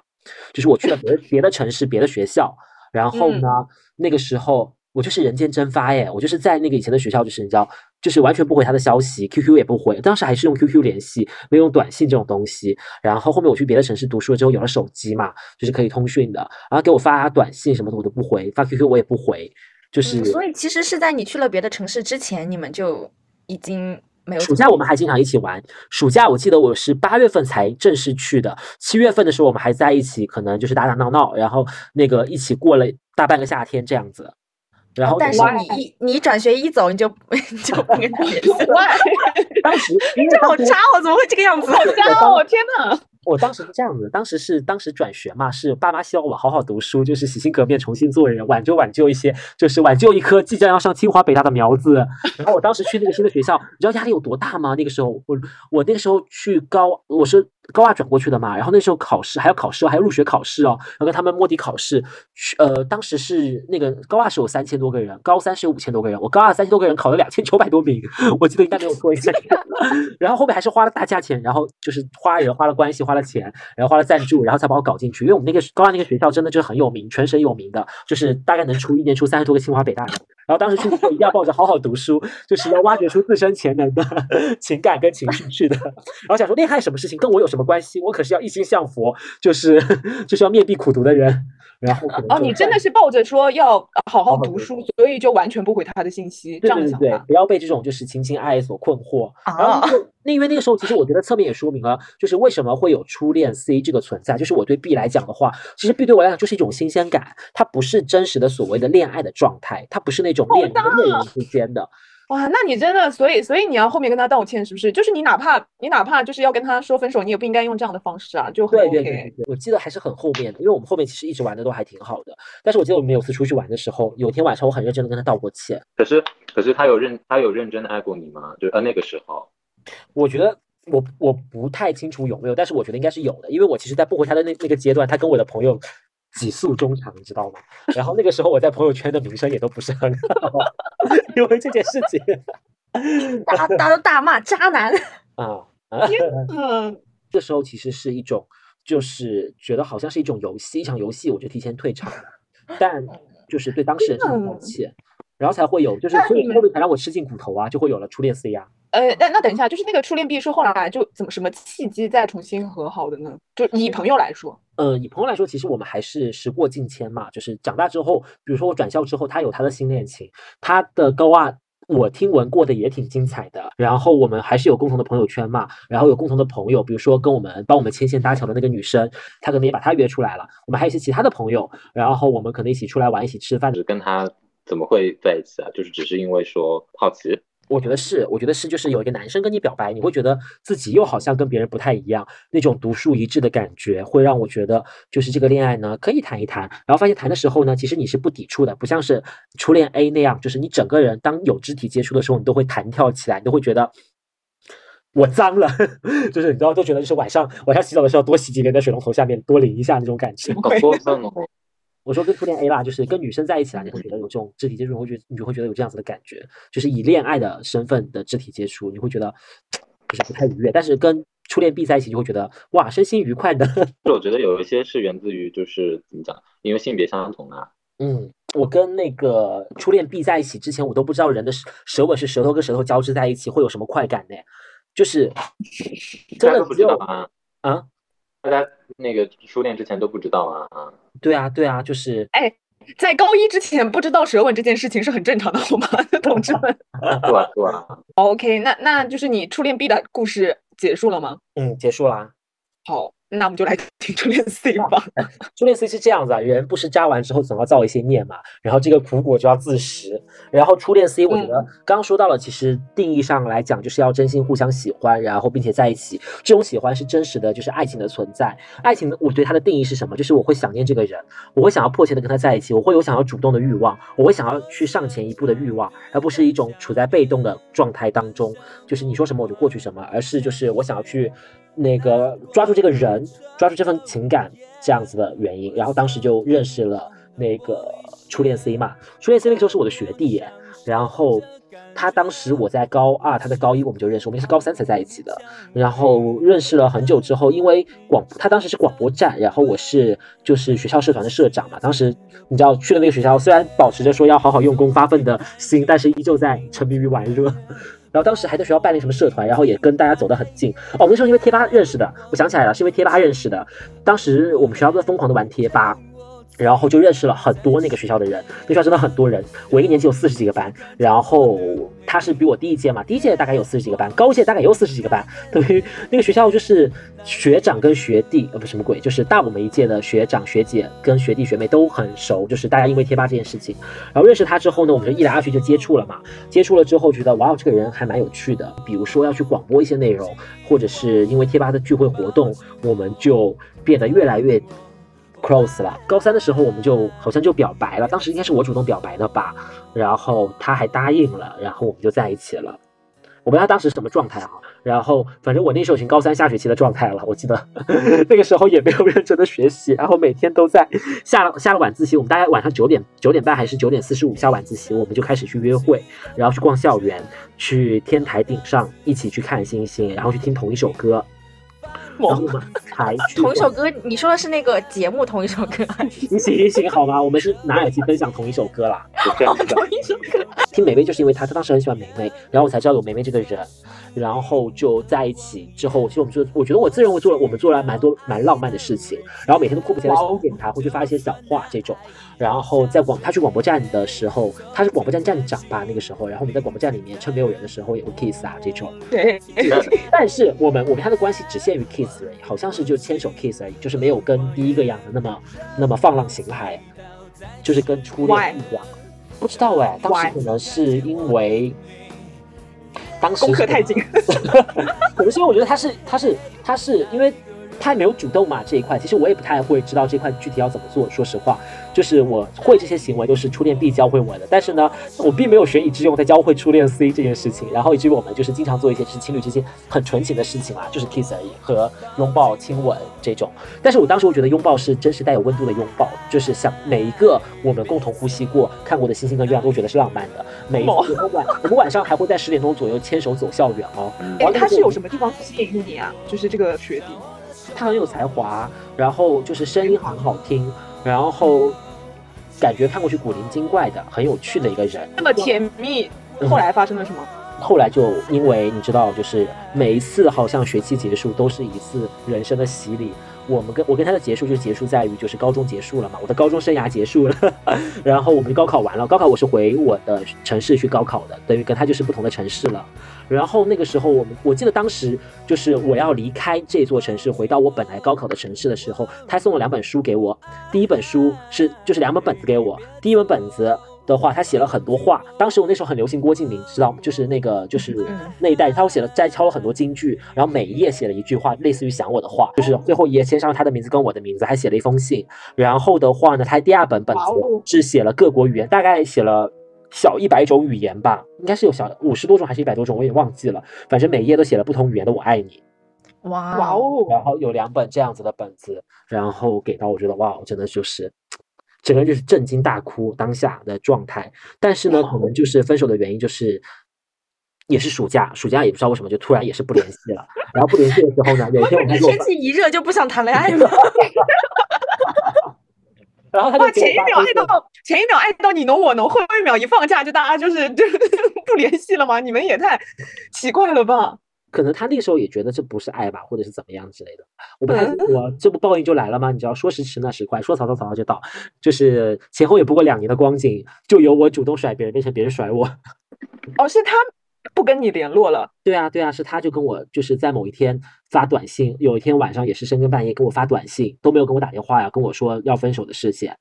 Speaker 1: 就是我去了别的别的城市别的学校，然后呢，那个时候我就是人间蒸发耶，我就是在那个以前的学校，就是你知道，就是完全不回他的消息，QQ 也不回，当时还是用 QQ 联系，没有用短信这种东西。然后后面我去别的城市读书了之后，有了手机嘛，就是可以通讯的，然后给我发短信什么的我都不回，发 QQ 我也不回，就是、
Speaker 3: 嗯所以其实是在你去了别的城市之前，你们就已经没有
Speaker 1: 暑假我们还经常一起玩。暑假我记得我是八月份才正式去的，七月份的时候我们还在一起，可能就是打打闹闹，然后那个一起过了大半个夏天这样子。然后
Speaker 3: 哦但是你一你转学一走，你就 [LAUGHS] 你就不跟他联系了。
Speaker 1: 当时因为
Speaker 3: 这好渣哦，怎么会这个样子？
Speaker 2: 好渣哦，天哪！
Speaker 1: 我当时是这样子，当时是当时转学嘛，是爸妈希望我好好读书，就是洗心革面，重新做人，挽救挽救一些，就是挽救一颗即将要上清华北大的苗子。然后我当时去那个新的学校，你知道压力有多大吗？那个时候我我那个时候去高，我是高二转过去的嘛，然后那时候考试还要考试，还有入学考试哦，要跟他们摸底考试。呃，当时是那个高二是有三千多个人，高三是有五千多个人，我高二三千多个人考了两千九百多名，[LAUGHS] 我记得应该没有错，应该。然后后面还是花了大价钱，然后就是花人、花了关系、花了钱，然后花了赞助，然后才把我搞进去。因为我们那个高二那个学校真的就是很有名，全省有名的，就是大概能出一年出三十多个清华北大。然后当时去的时候一定要抱着好好读书，就是要挖掘出自身潜能的 [LAUGHS] 情感跟情绪去的。然后想说恋爱什么事情跟我有什么关系？我可是要一心向佛，就是 [LAUGHS] 就是要面壁苦读的人。然后
Speaker 2: 哦，你真的是抱着说要呃好好
Speaker 1: 读
Speaker 2: 读书，所以就完全不回他的信息，这
Speaker 1: 对对对对
Speaker 2: 样想法，。
Speaker 1: 不要被这种就是情情爱爱所困惑。然后
Speaker 3: 啊
Speaker 1: 那个那因为那个时候，其实我觉得侧面也说明了，就是为什么会有初恋 C 这个存在。就是我对 B 来讲的话，其实 B 对我来讲就是一种新鲜感，它不是真实的所谓的恋爱的状态，它不是那种恋人跟恋人之间的。
Speaker 2: 哇，那你真的，所以所以你要后面跟他道歉，是不是？就是你哪怕你哪怕就是要跟他说分手，你也不应该用这样的方式啊，就很
Speaker 1: 对
Speaker 2: OK。
Speaker 1: 对对对对，我记得还是很后面的，因为我们后面其实一直玩的都还挺好的。但是我记得我们有次出去玩的时候，有天晚上我很认真的跟他道过歉。
Speaker 4: 可是可是他有认他有认真的爱过你吗？就呃那个时候，
Speaker 1: 我觉得我我不太清楚有没有，但是我觉得应该是有的，因为我其实，在不回他的那那个阶段，他跟我的朋友几诉衷肠，你知道吗？然后那个时候我在朋友圈的名声也都不是很好，[LAUGHS] 因为这件事情
Speaker 3: 大家大家都大骂渣男。
Speaker 1: 啊 [LAUGHS] 啊，
Speaker 2: 嗯，[LAUGHS]
Speaker 1: 这时候其实是一种，就是觉得好像是一种游戏，一场游戏我就提前退场了，但就是对当事人是道歉，然后才会有，就是所以
Speaker 2: 你
Speaker 1: 后面才让我吃尽苦头啊，就会有了初恋 C 啊。
Speaker 2: 呃，那那等一下，就是那个初恋 B 是后来就怎么什么契机再重新和好的呢？就以朋友来说，
Speaker 1: 呃，以朋友来说，其实我们还是时过境迁嘛。就是长大之后，比如说我转校之后，他有他的新恋情，他的高二我听闻过的也挺精彩的。然后我们还是有共同的朋友圈嘛，然后有共同的朋友，比如说跟我们帮我们牵线搭桥的那个女生，她可能也把她约出来了。我们还有一些其他的朋友，然后我们可能一起出来玩，一起吃饭。
Speaker 4: 只跟他怎么会在一起啊？就是只是因为说好奇。
Speaker 1: 我觉得是，我觉得是，就是有一个男生跟你表白，你会觉得自己又好像跟别人不太一样，那种独树一帜的感觉，会让我觉得就是这个恋爱呢可以谈一谈。然后发现谈的时候呢，其实你是不抵触的，不像是初恋 A 那样，就是你整个人当有肢体接触的时候，你都会弹跳起来，你都会觉得。我脏了，[LAUGHS] 就是你知道，都觉得就是晚上晚上洗澡的时候多洗几遍在水龙头下面多淋一下那种感觉。
Speaker 4: 好过分哦！[LAUGHS]
Speaker 1: 我说跟初恋 A 啦，就是跟女生在一起啦，你会觉得有这种肢体接触，你会觉得你就会觉得有这样子的感觉，就是以恋爱的身份的肢体接触，你会觉得就是不太愉悦。但是跟初恋 B 在一起，就会觉得哇，身心愉快的。[LAUGHS]
Speaker 4: 我觉得有一些是源自于就是怎么讲，因为性别相同啊。
Speaker 1: 嗯，我跟那个初恋 B 在一起之前，我都不知道人的舌舌吻是舌头跟舌头交织在一起会有什么快感呢？就是真的只有
Speaker 4: 知道啊，
Speaker 1: 啊，
Speaker 4: 大家那个初恋之前都不知道啊啊。
Speaker 1: 对啊，对啊，就是哎
Speaker 2: 在高一之前不知道舌吻这件事情是很正常的，好吗，同志们
Speaker 4: 对啊对啊
Speaker 2: ，？OK，那那就是你初恋 B 的故事结束了吗？
Speaker 1: 嗯，结束啦。
Speaker 2: 好，那我们就来 [LAUGHS] 听初恋 [LAUGHS] C 吧。
Speaker 1: 初恋 C 是这样子啊，人不是扎完之后总要造一些孽嘛，然后这个苦果就要自食。然后初恋 C，我觉得刚刚说到了，其实定义上来讲，就是要真心互相喜欢，然后并且在一起。这种喜欢是真实的，就是爱情的存在。爱情，我对它的定义是什么？就是我会想念这个人，我会想要迫切的跟他在一起，我会有想要主动的欲望，我会想要去上前一步的欲望，而不是一种处在被动的状态当中，就是你说什么我就过去什么，而是就是我想要去。那个抓住这个人，抓住这份情感，这样子的原因，然后当时就认识了那个初恋 C 嘛。初恋 C 那个时候是我的学弟耶，然后他当时我在高二，他在高一，我们就认识，我们是高三才在一起的。然后认识了很久之后，因为广他当时是广播站，然后我是就是学校社团的社长嘛。当时你知道去了那个学校，虽然保持着说要好好用功发奋的心，但是依旧在沉迷于玩乐。然后当时还在学校办那什么社团，然后也跟大家走得很近。哦，那时候因为贴吧认识的，我想起来了，是因为贴吧认识的。当时我们学校都在疯狂的玩贴吧。然后就认识了很多那个学校的人，那学校真的很多人。我一个年级有四十几个班，然后他是比我第一届嘛，第一届大概有四十几个班，高届大概也有四十几个班。[LAUGHS] 等于那个学校就是学长跟学弟，呃不什么鬼，就是大我们一届的学长学姐跟学弟学妹都很熟，就是大家因为贴吧这件事情，然后认识他之后呢，我们就一来二去就接触了嘛。接触了之后觉得哇，这个人还蛮有趣的，比如说要去广播一些内容，或者是因为贴吧的聚会活动，我们就变得越来越。Close 了，高三的时候我们就好像就表白了，当时应该是我主动表白的吧，然后他还答应了，然后我们就在一起了。我不知道当时什么状态啊，然后反正我那时候已经高三下学期的状态了，我记得 [LAUGHS] 那个时候也没有认真的学习，然后每天都在下了下了晚自习，我们大概晚上九点九点半还是九点四十五下晚自习，我们就开始去约会，然后去逛校园，去天台顶上一起去看星星，然后去听同一首歌。然后才
Speaker 3: 同一首歌，你说的是那个节目同一首歌？
Speaker 1: 你行行行，好吗？我们是拿耳机分享同一首歌啦。
Speaker 3: 同一首歌。
Speaker 1: 听梅梅就是因为她，她当时很喜欢梅梅，然后我才知道有梅梅这个人，然后就在一起之后，其实我们做，我觉得我自认为做了，我们做了蛮多蛮浪漫的事情，然后每天都迫不及待想见他，会去发一些小话这种。然后在广，他去广播站的时候，他是广播站站长吧那个时候，然后我们在广播站里面趁没有人的时候也会 kiss 啊这种。
Speaker 2: 对。
Speaker 1: 但是我们我跟他的关系只限于 kiss 而已，好像是就牵手 kiss 而已，就是没有跟第一个样的那么那么放浪形骸，就是跟初恋一样。不知道哎，当时可能是因为当时
Speaker 2: 功课太紧，
Speaker 1: 可能是因为我觉得他是他是他是因为他也没有主动嘛这一块，其实我也不太会知道这块具体要怎么做，说实话。就是我会这些行为都是初恋 B 教会我的，但是呢，我并没有学以致用，在教会初恋 C 这件事情。然后以至于我们就是经常做一些是情侣之间很纯情的事情啦，就是 kiss 而已，和拥抱、亲吻这种。但是我当时我觉得拥抱是真实带有温度的拥抱，就是像每一个我们共同呼吸过、看过的星星跟月亮，都觉得是浪漫的。每一次晚，我们晚上还会在十点钟左右牵手走校园哦。
Speaker 2: 哎，他是有什么地方吸引你啊？就是这个学弟，
Speaker 1: 他很有才华，然后就是声音很好听，然后。感觉看过去古灵精怪的，很有趣的一个人，
Speaker 2: 那么甜蜜。后来发生了什么？
Speaker 1: 后来就因为你知道，就是每一次好像学期结束都是一次人生的洗礼。我们跟我跟他的结束就结束在于就是高中结束了嘛，我的高中生涯结束了，[LAUGHS] 然后我们就高考完了。高考我是回我的城市去高考的，等于跟他就是不同的城市了。然后那个时候我们我记得当时就是我要离开这座城市回到我本来高考的城市的时候，他送了两本书给我。第一本书是就是两本本子给我，第一本本子。的话，他写了很多话。当时我那时候很流行郭敬明，知道吗？就是那个，就是那一代，他写了摘抄了很多京剧，然后每一页写了一句话，类似于想我的话，就是最后一页签上了他的名字跟我的名字，还写了一封信。然后的话呢，他第二本本子是写了各国语言，大概写了小一百种语言吧，应该是有小五十多种还是一百多种，我也忘记了。反正每一页都写了不同语言的“我爱你”。
Speaker 3: 哇
Speaker 2: 哇哦！
Speaker 1: 然后有两本这样子的本子，然后给到我觉得哇，真的就是。整个人就是震惊大哭当下的状态，但是呢，可能就是分手的原因就是，也是暑假，暑假也不知道为什么就突然也是不联系了。然后不联系的时候呢，有一天我
Speaker 3: 天气一热就不想谈恋爱了。[LAUGHS]
Speaker 1: 然后他就
Speaker 2: 前一秒爱到前一秒爱到你侬我侬，后一秒一放假就大家就是就 [LAUGHS] 不联系了吗？你们也太奇怪了吧？
Speaker 1: 可能他那个时候也觉得这不是爱吧，或者是怎么样之类的。我不太，我这不报应就来了吗？你知道，说时迟那时快，说曹操曹操就到，就是前后也不过两年的光景，就由我主动甩别人，变成别人甩我。
Speaker 2: 哦，是他不跟你联络了？
Speaker 1: 对啊，对啊，是他就跟我就是在某一天发短信，有一天晚上也是深更半夜跟我发短信，都没有跟我打电话呀，跟我说要分手的事情。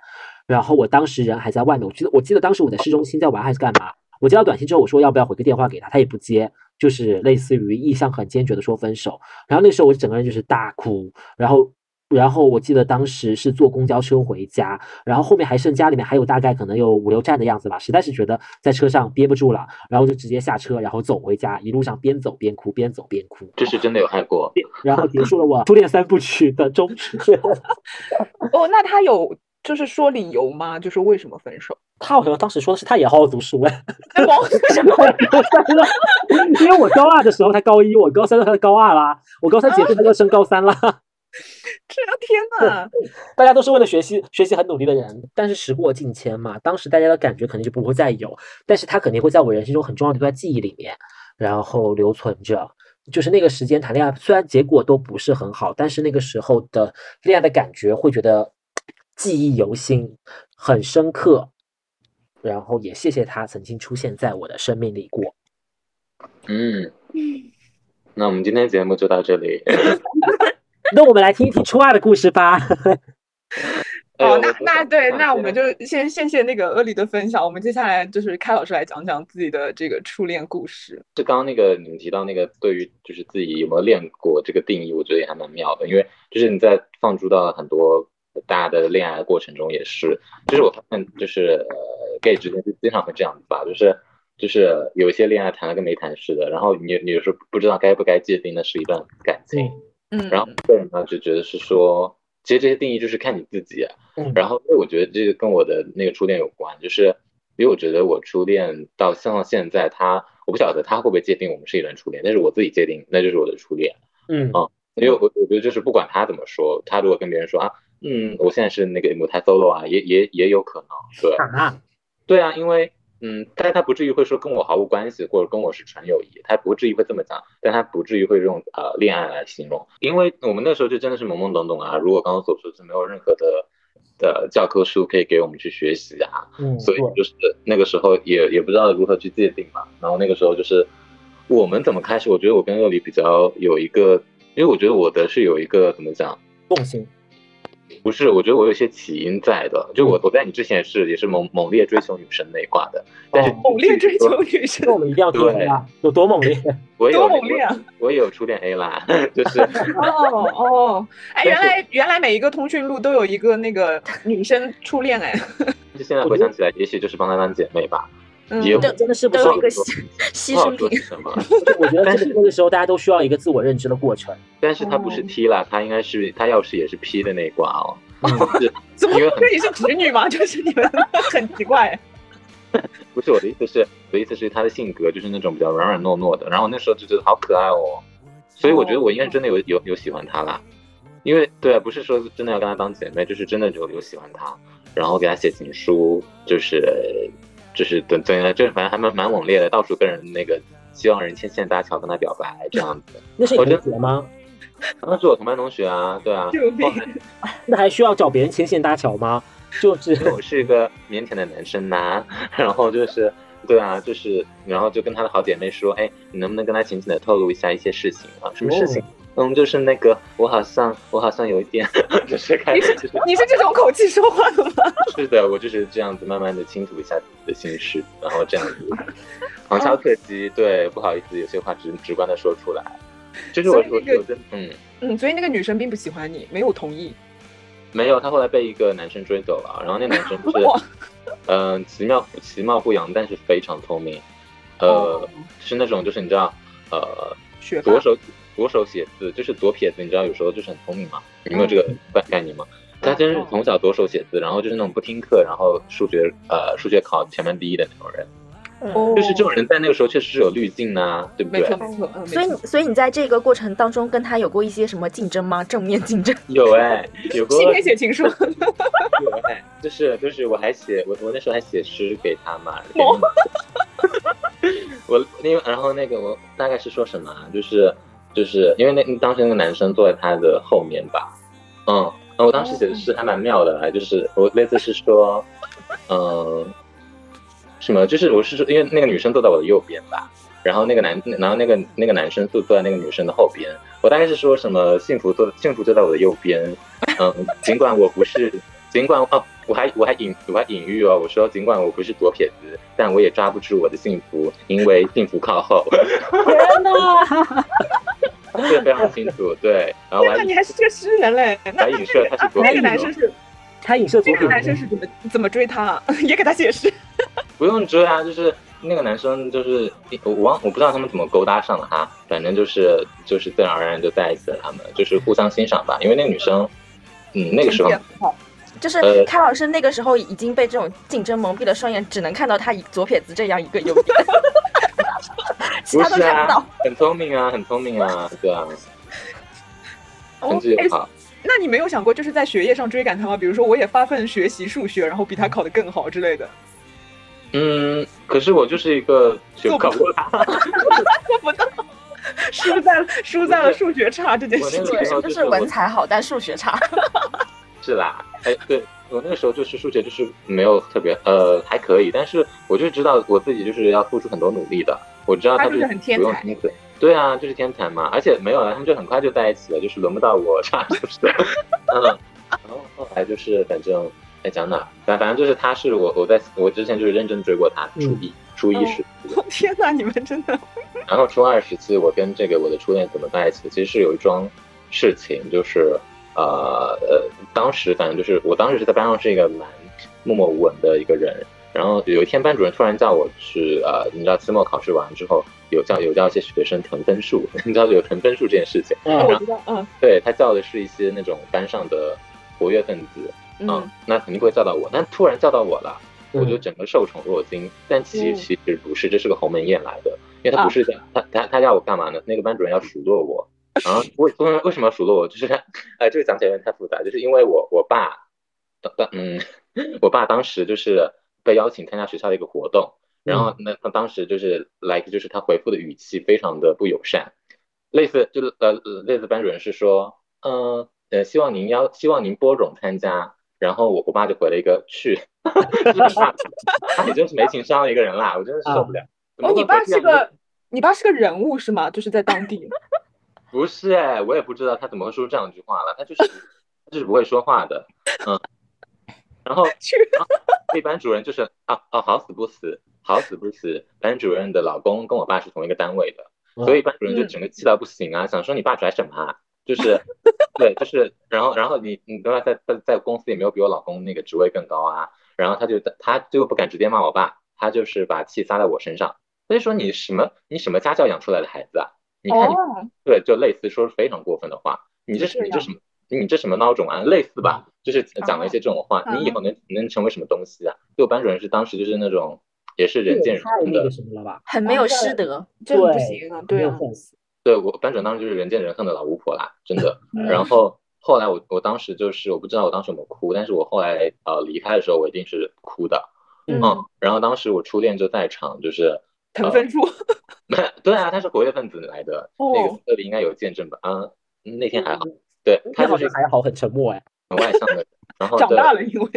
Speaker 1: 然后我当时人还在外面，我记得我记得当时我在市中心在玩还是干嘛？我接到短信之后，我说要不要回个电话给他，他也不接，就是类似于意向很坚决的说分手。然后那时候我整个人就是大哭，然后。然后我记得当时是坐公交车回家，然后后面还剩家里面还有大概可能有五六站的样子吧，实在是觉得在车上憋不住了，然后就直接下车，然后走回家，一路上边走边哭，边走边哭，
Speaker 4: 这是真的有害过。
Speaker 1: 然后结束了我初恋三部曲的终止。[LAUGHS]
Speaker 2: 哦，那他有就是说理由吗？就是为什么分手？
Speaker 1: 他好像当时说的是他也好好读书哎？高三了，因为我高二的时候他高一，我高三的时候他高二啦，我高三结束他就升高三啦。[LAUGHS]
Speaker 2: 这天呐，[LAUGHS]
Speaker 1: 大家都是为了学习，学习很努力的人。但是时过境迁嘛，当时大家的感觉肯定就不会再有，但是他肯定会在我人生中很重要的一段记忆里面，然后留存着。就是那个时间谈恋爱，虽然结果都不是很好，但是那个时候的恋爱的感觉会觉得记忆犹新，很深刻。然后也谢谢他曾经出现在我的生命里过。
Speaker 4: 嗯，那我们今天节目就到这里。[LAUGHS]
Speaker 1: 那我们来听一听初二的故事吧。[LAUGHS]
Speaker 2: 哦，那那对，那我们就先谢谢那个阿里的分享。我们接下来就是开老师来讲讲自己的这个初恋故事。
Speaker 4: 就刚刚那个你们提到那个对于就是自己有没有恋过这个定义，我觉得也还蛮妙的。因为就是你在放逐到很多大家的恋爱过程中也是，就是我发现就是呃 gay 之间就经常会这样子吧，就是就是有一些恋爱谈了跟没谈似的，然后你你有时候不知道该不该界定那是一段感情。
Speaker 2: 嗯，
Speaker 4: 然后个人呢就觉得是说，其实这些定义就是看你自己。
Speaker 1: 嗯，
Speaker 4: 然后因为我觉得这个跟我的那个初恋有关，就是因为我觉得我初恋到像到现在，他我不晓得他会不会界定我们是一段初恋，但是我自己界定那就是我的初恋。
Speaker 1: 嗯
Speaker 4: 啊，因为我我觉得就是不管他怎么说，他如果跟别人说啊，嗯，我现在是那个母胎 solo 啊，也也也有可能。对
Speaker 1: 啊，
Speaker 4: 对啊，因为。嗯，但是他不至于会说跟我毫无关系，或者跟我是纯友谊，他不至于会这么讲，但他不至于会用呃恋爱来形容，因为我们那时候就真的是懵懵懂懂啊。如果刚刚所说是没有任何的的教科书可以给我们去学习啊，
Speaker 1: 嗯，
Speaker 4: 所以就是那个时候也也不知道如何去界定嘛。然后那个时候就是我们怎么开始？我觉得我跟乐里比较有一个，因为我觉得我的是有一个怎么讲
Speaker 1: 共性。
Speaker 4: 不是，我觉得我有些起因在的，就我我在你之前也是也是猛猛烈追求女生那一挂的，但是
Speaker 2: 猛烈追求女生，
Speaker 1: 那我们一定要听啊，有多猛烈？[LAUGHS]
Speaker 4: 我有
Speaker 2: 多猛烈啊！
Speaker 4: 我也有初恋 A 啦，[LAUGHS] 就是
Speaker 2: 哦哦，哎，原来原来每一个通讯录都有一个那个女生初恋哎，[LAUGHS]
Speaker 4: 就现在回想起来，也许就是帮她当姐妹吧。也
Speaker 1: 真的是不
Speaker 3: 有一个牺 [LAUGHS] 牺牲品。[LAUGHS]
Speaker 1: 我觉得 [LAUGHS] 但是那个时候大家都需要一个自我认知的过程。
Speaker 4: 但是他不是 T 啦，他应该是他要是也是 P 的那一挂哦。
Speaker 2: 怎么？因为你是直女吗？就是你们很奇怪。
Speaker 4: 不是我的意思是，我的意思是他的性格就是那种比较软软糯糯的，然后我那时候就觉得好可爱哦，所以我觉得我应该真的有有有喜欢他啦。因为对啊，不是说真的要跟他当姐妹，就是真的有有喜欢他，然后给他写情书，就是。就是等等，就是反正还蛮蛮猛烈的，到处跟人那个希望人牵线搭桥跟他表白这样子。[LAUGHS]
Speaker 1: 那是同学吗？
Speaker 4: 那是我同班同学啊，对啊。[LAUGHS]
Speaker 1: 那还需要找别人牵线搭桥吗？就是
Speaker 4: 我是一个腼腆的男生呐，[LAUGHS] 然后就是对啊，就是然后就跟她的好姐妹说，哎，你能不能跟她浅浅的透露一下一些事情啊？什么事情？嗯，就是那个，我好像，我好像有一点，[LAUGHS] 就是开始，就是
Speaker 2: 你是这种口气说话的吗？[LAUGHS]
Speaker 4: 是的，我就是这样子，慢慢的倾吐一下自己的心事，然后这样子，旁敲侧击，对，不好意思，有些话直直观的说出来，就是我，我，我真，嗯。
Speaker 2: 嗯，所以那个女生并不喜欢你，没有同意，
Speaker 4: 没有，她后来被一个男生追走了，然后那男生是，[LAUGHS] 嗯，其貌其貌不扬，但是非常聪明，呃，是那种就是你知道，呃，左手。左手写字就是左撇子，你知道有时候就是很聪明嘛？你没有这个概概念吗？他真是从小左手写字，然后就是那种不听课，然后数学呃数学考全班第一的那种人。
Speaker 2: 哦，
Speaker 4: 就是这种人在那个时候确实是有滤镜啊，对不对？
Speaker 2: 没错没错。
Speaker 3: 所以所以你在这个过程当中跟他有过一些什么竞争吗？正面竞争？
Speaker 4: 有哎，[LAUGHS] 有过。
Speaker 2: 今天写情书。
Speaker 4: 有哎，就是就是我还写我我那时候还写诗给他嘛。[LAUGHS] 我因为然后那个我大概是说什么，就是。就是因为那当时那个男生坐在他的后面吧，嗯，我当时写的诗还蛮妙的，就是我类似是说，嗯，什么，就是我是说，因为那个女生坐在我的右边吧，然后那个男，然后那个那个男生就坐在那个女生的后边。我大概是说什么幸福坐幸福就在我的右边，嗯，尽管我不是，尽管哦，我还我还隐我还隐喻哦，我说尽管我不是左撇子，但我也抓不住我的幸福，因为幸福靠后。[LAUGHS]
Speaker 1: 天哪！[LAUGHS]
Speaker 4: 这非常清楚，对。然后我还
Speaker 2: 那你还是个诗人嘞？那
Speaker 4: 还影射他是左
Speaker 2: 那个。男生是
Speaker 1: 他影射左撇子
Speaker 2: 那个男生是怎么怎么追她？[LAUGHS] 也给他解释。[LAUGHS]
Speaker 4: 不用追啊，就是那个男生，就是我忘我不知道他们怎么勾搭上了哈，反正就是就是自然而然就在一起了，他们就是互相欣赏吧。因为那个女生，嗯，那个时候
Speaker 3: 就是
Speaker 4: 呃
Speaker 3: 开老师那个时候已经被这种竞争蒙蔽了双眼，只能看到他以左撇子这样一个优点，其 [LAUGHS]
Speaker 4: 不
Speaker 3: 他都
Speaker 4: 是啊
Speaker 3: 看不到。，
Speaker 4: 很聪明啊，[LAUGHS] 很聪明啊，对啊，成绩
Speaker 2: 哎
Speaker 4: 也好。
Speaker 2: 那你没有想过就是在学业上追赶他吗？比如说我也发奋学习数学，然后比他考得更好之类的。
Speaker 4: 嗯，可是我就是一个学不考过他，
Speaker 2: 做不到，输在了输在了数学差这件事情
Speaker 3: 对，
Speaker 4: 个时候
Speaker 3: 就是文采好，但数学差。[LAUGHS]
Speaker 4: 是啦，哎，对我那个时候就是数学就是没有特别呃还可以，但是我就知道我自己就是要付出很多努力的，我知道
Speaker 2: 他
Speaker 4: 他
Speaker 2: 就是很天才
Speaker 4: 不用心思，对啊，就是天才嘛，而且没有了，他们就很快就在一起了，就是轮不到我差就是，[LAUGHS] 嗯，然后后来就是反正哎讲哪，反反正就是他是我我在我之前就是认真追过他，初一初一时期，[LAUGHS]
Speaker 2: 天哪，你们真的
Speaker 4: 然后初二时期，我跟这个我的初恋怎么在一起的？其实是有一桩事情，就是呃呃，当时反正就是我当时是在班上是一个蛮默默无闻的一个人。然后有一天，班主任突然叫我去呃，你知道期末考试完之后有叫有叫一些学生腾分数，[LAUGHS] 你知道有腾分数这件事情。
Speaker 1: 嗯
Speaker 2: 我知道，嗯
Speaker 4: 对他叫的是一些那种班上的活跃分子，
Speaker 2: 嗯
Speaker 4: 嗯，那肯定会叫到我，但突然叫到我了。我就
Speaker 1: 嗯
Speaker 4: 整个受宠若惊，但其
Speaker 2: 实
Speaker 4: 其实不是，这是个鸿门宴来的，因为他不是在、他他他叫我干嘛呢？那个班主任要数落我，然后为为为什么要数落我？就是哎，这个讲起来有点太复杂，就是因为我我爸，当当嗯，[LAUGHS] 我爸当时就是被邀请参加学校的一个活动，然后那他当时就是 like 就是他回复的语气非常的不友善，类似就是呃呃类似班主任是说，嗯呃希望您邀希望您播种参加。然后我我爸就回了一个去，[LAUGHS] 就是他他也真是没情商的一个人啦，我真的是受不了。
Speaker 2: 哦，你爸是个你爸是个人物是吗？就是在当地。
Speaker 4: 不是哎，我也不知道他怎么会说这样一句话了，他就是 [LAUGHS] 他就是不会说话的，嗯。然后 [LAUGHS]
Speaker 2: 去
Speaker 4: 那班主任就是啊啊，好死不死，好死不死，班主任的老公跟我爸是同一个单位的，所以班主任就整个气到不行啊，想说你爸拽什么啊？就是，[LAUGHS] 对，就是，然后然后你你对吧，在在在公司也没有比我老公那个职位更高啊，然后他就他就不敢直接骂我爸，他就是把气撒在我身上，所以说你什么你什么家教养出来的孩子啊？你看你
Speaker 2: 哦，
Speaker 4: 对，就类似说非常过分的话，你这是你这什么？你这什么孬种啊？类似吧，就是讲了一些这种话，
Speaker 2: 嗯
Speaker 4: 你以后能能成为什么东西啊？就班主任是当时就是那种也是人见人恨的
Speaker 1: 太那个，什么了吧？
Speaker 3: 很没有师德。
Speaker 2: 这个不
Speaker 1: 对
Speaker 2: 行啊，对啊，
Speaker 4: 对我班主任当时就是人见人恨的老巫婆啦，真的。[LAUGHS]
Speaker 2: 嗯
Speaker 4: 然后后来我我当时就是我不知道我当时有没有哭，但是我后来呃离开的时候我一定是哭的，
Speaker 1: 嗯
Speaker 4: 嗯。然后当时我初恋就在场，就是
Speaker 2: 腾分数。[LAUGHS]
Speaker 4: 对啊，他是活跃分子来的，
Speaker 2: 哦
Speaker 4: 那个这里应该有见证吧？啊，那天还好，对他就是
Speaker 1: 还好，很沉默哎。
Speaker 4: 很外向的人，然 [LAUGHS] 后
Speaker 2: 长大了，因为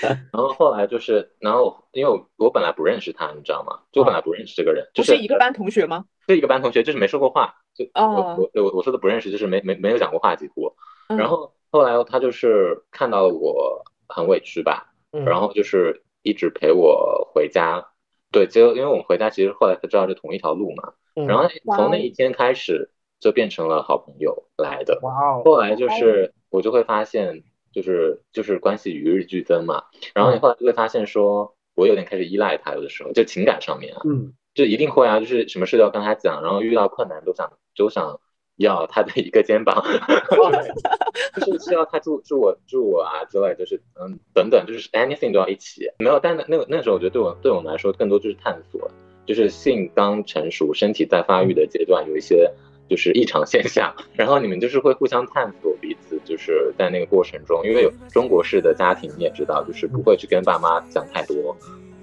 Speaker 2: [LAUGHS]
Speaker 4: 然后后来就是，然后因为我我本来不认识他，你知道吗？就我本来不认识这个人，
Speaker 2: 不
Speaker 4: 就是
Speaker 2: 一个班同学吗？
Speaker 4: 是一个班同学，就是没说过话，就
Speaker 2: 哦
Speaker 4: 我我我我说的不认识，就是没没没有讲过话几乎。
Speaker 2: 嗯
Speaker 4: 然后后来他就是看到了我很委屈吧，
Speaker 1: 嗯
Speaker 4: 然后就是一直陪我回家。对，结果因为我们回家其实后来才知道是同一条路嘛，
Speaker 1: 嗯。
Speaker 4: 然后从那一天开始就变成了好朋友来的。
Speaker 1: 哇哦，
Speaker 4: 后来就是我就会发现，就是就是关系与日俱增嘛。然后你后来就会发现说，我有点开始依赖他，有的时候就情感上面啊，
Speaker 1: 嗯。
Speaker 4: 就一定会啊，就是什么事都要跟他讲，然后遇到困难都想都想要他的一个肩膀，[LAUGHS] 就是需要他助助我助我啊之类，就是嗯等等，就是 anything 都要一起。没有，但那那个那个时候，我觉得对我对我们来说，更多就是探索，就是性刚成熟，身体在发育的阶段，有一些就是异常现象，然后你们就是会互相探索彼此，就是在那个过程中，因为有中国式的家庭你也知道，就是不会去跟爸妈讲太多。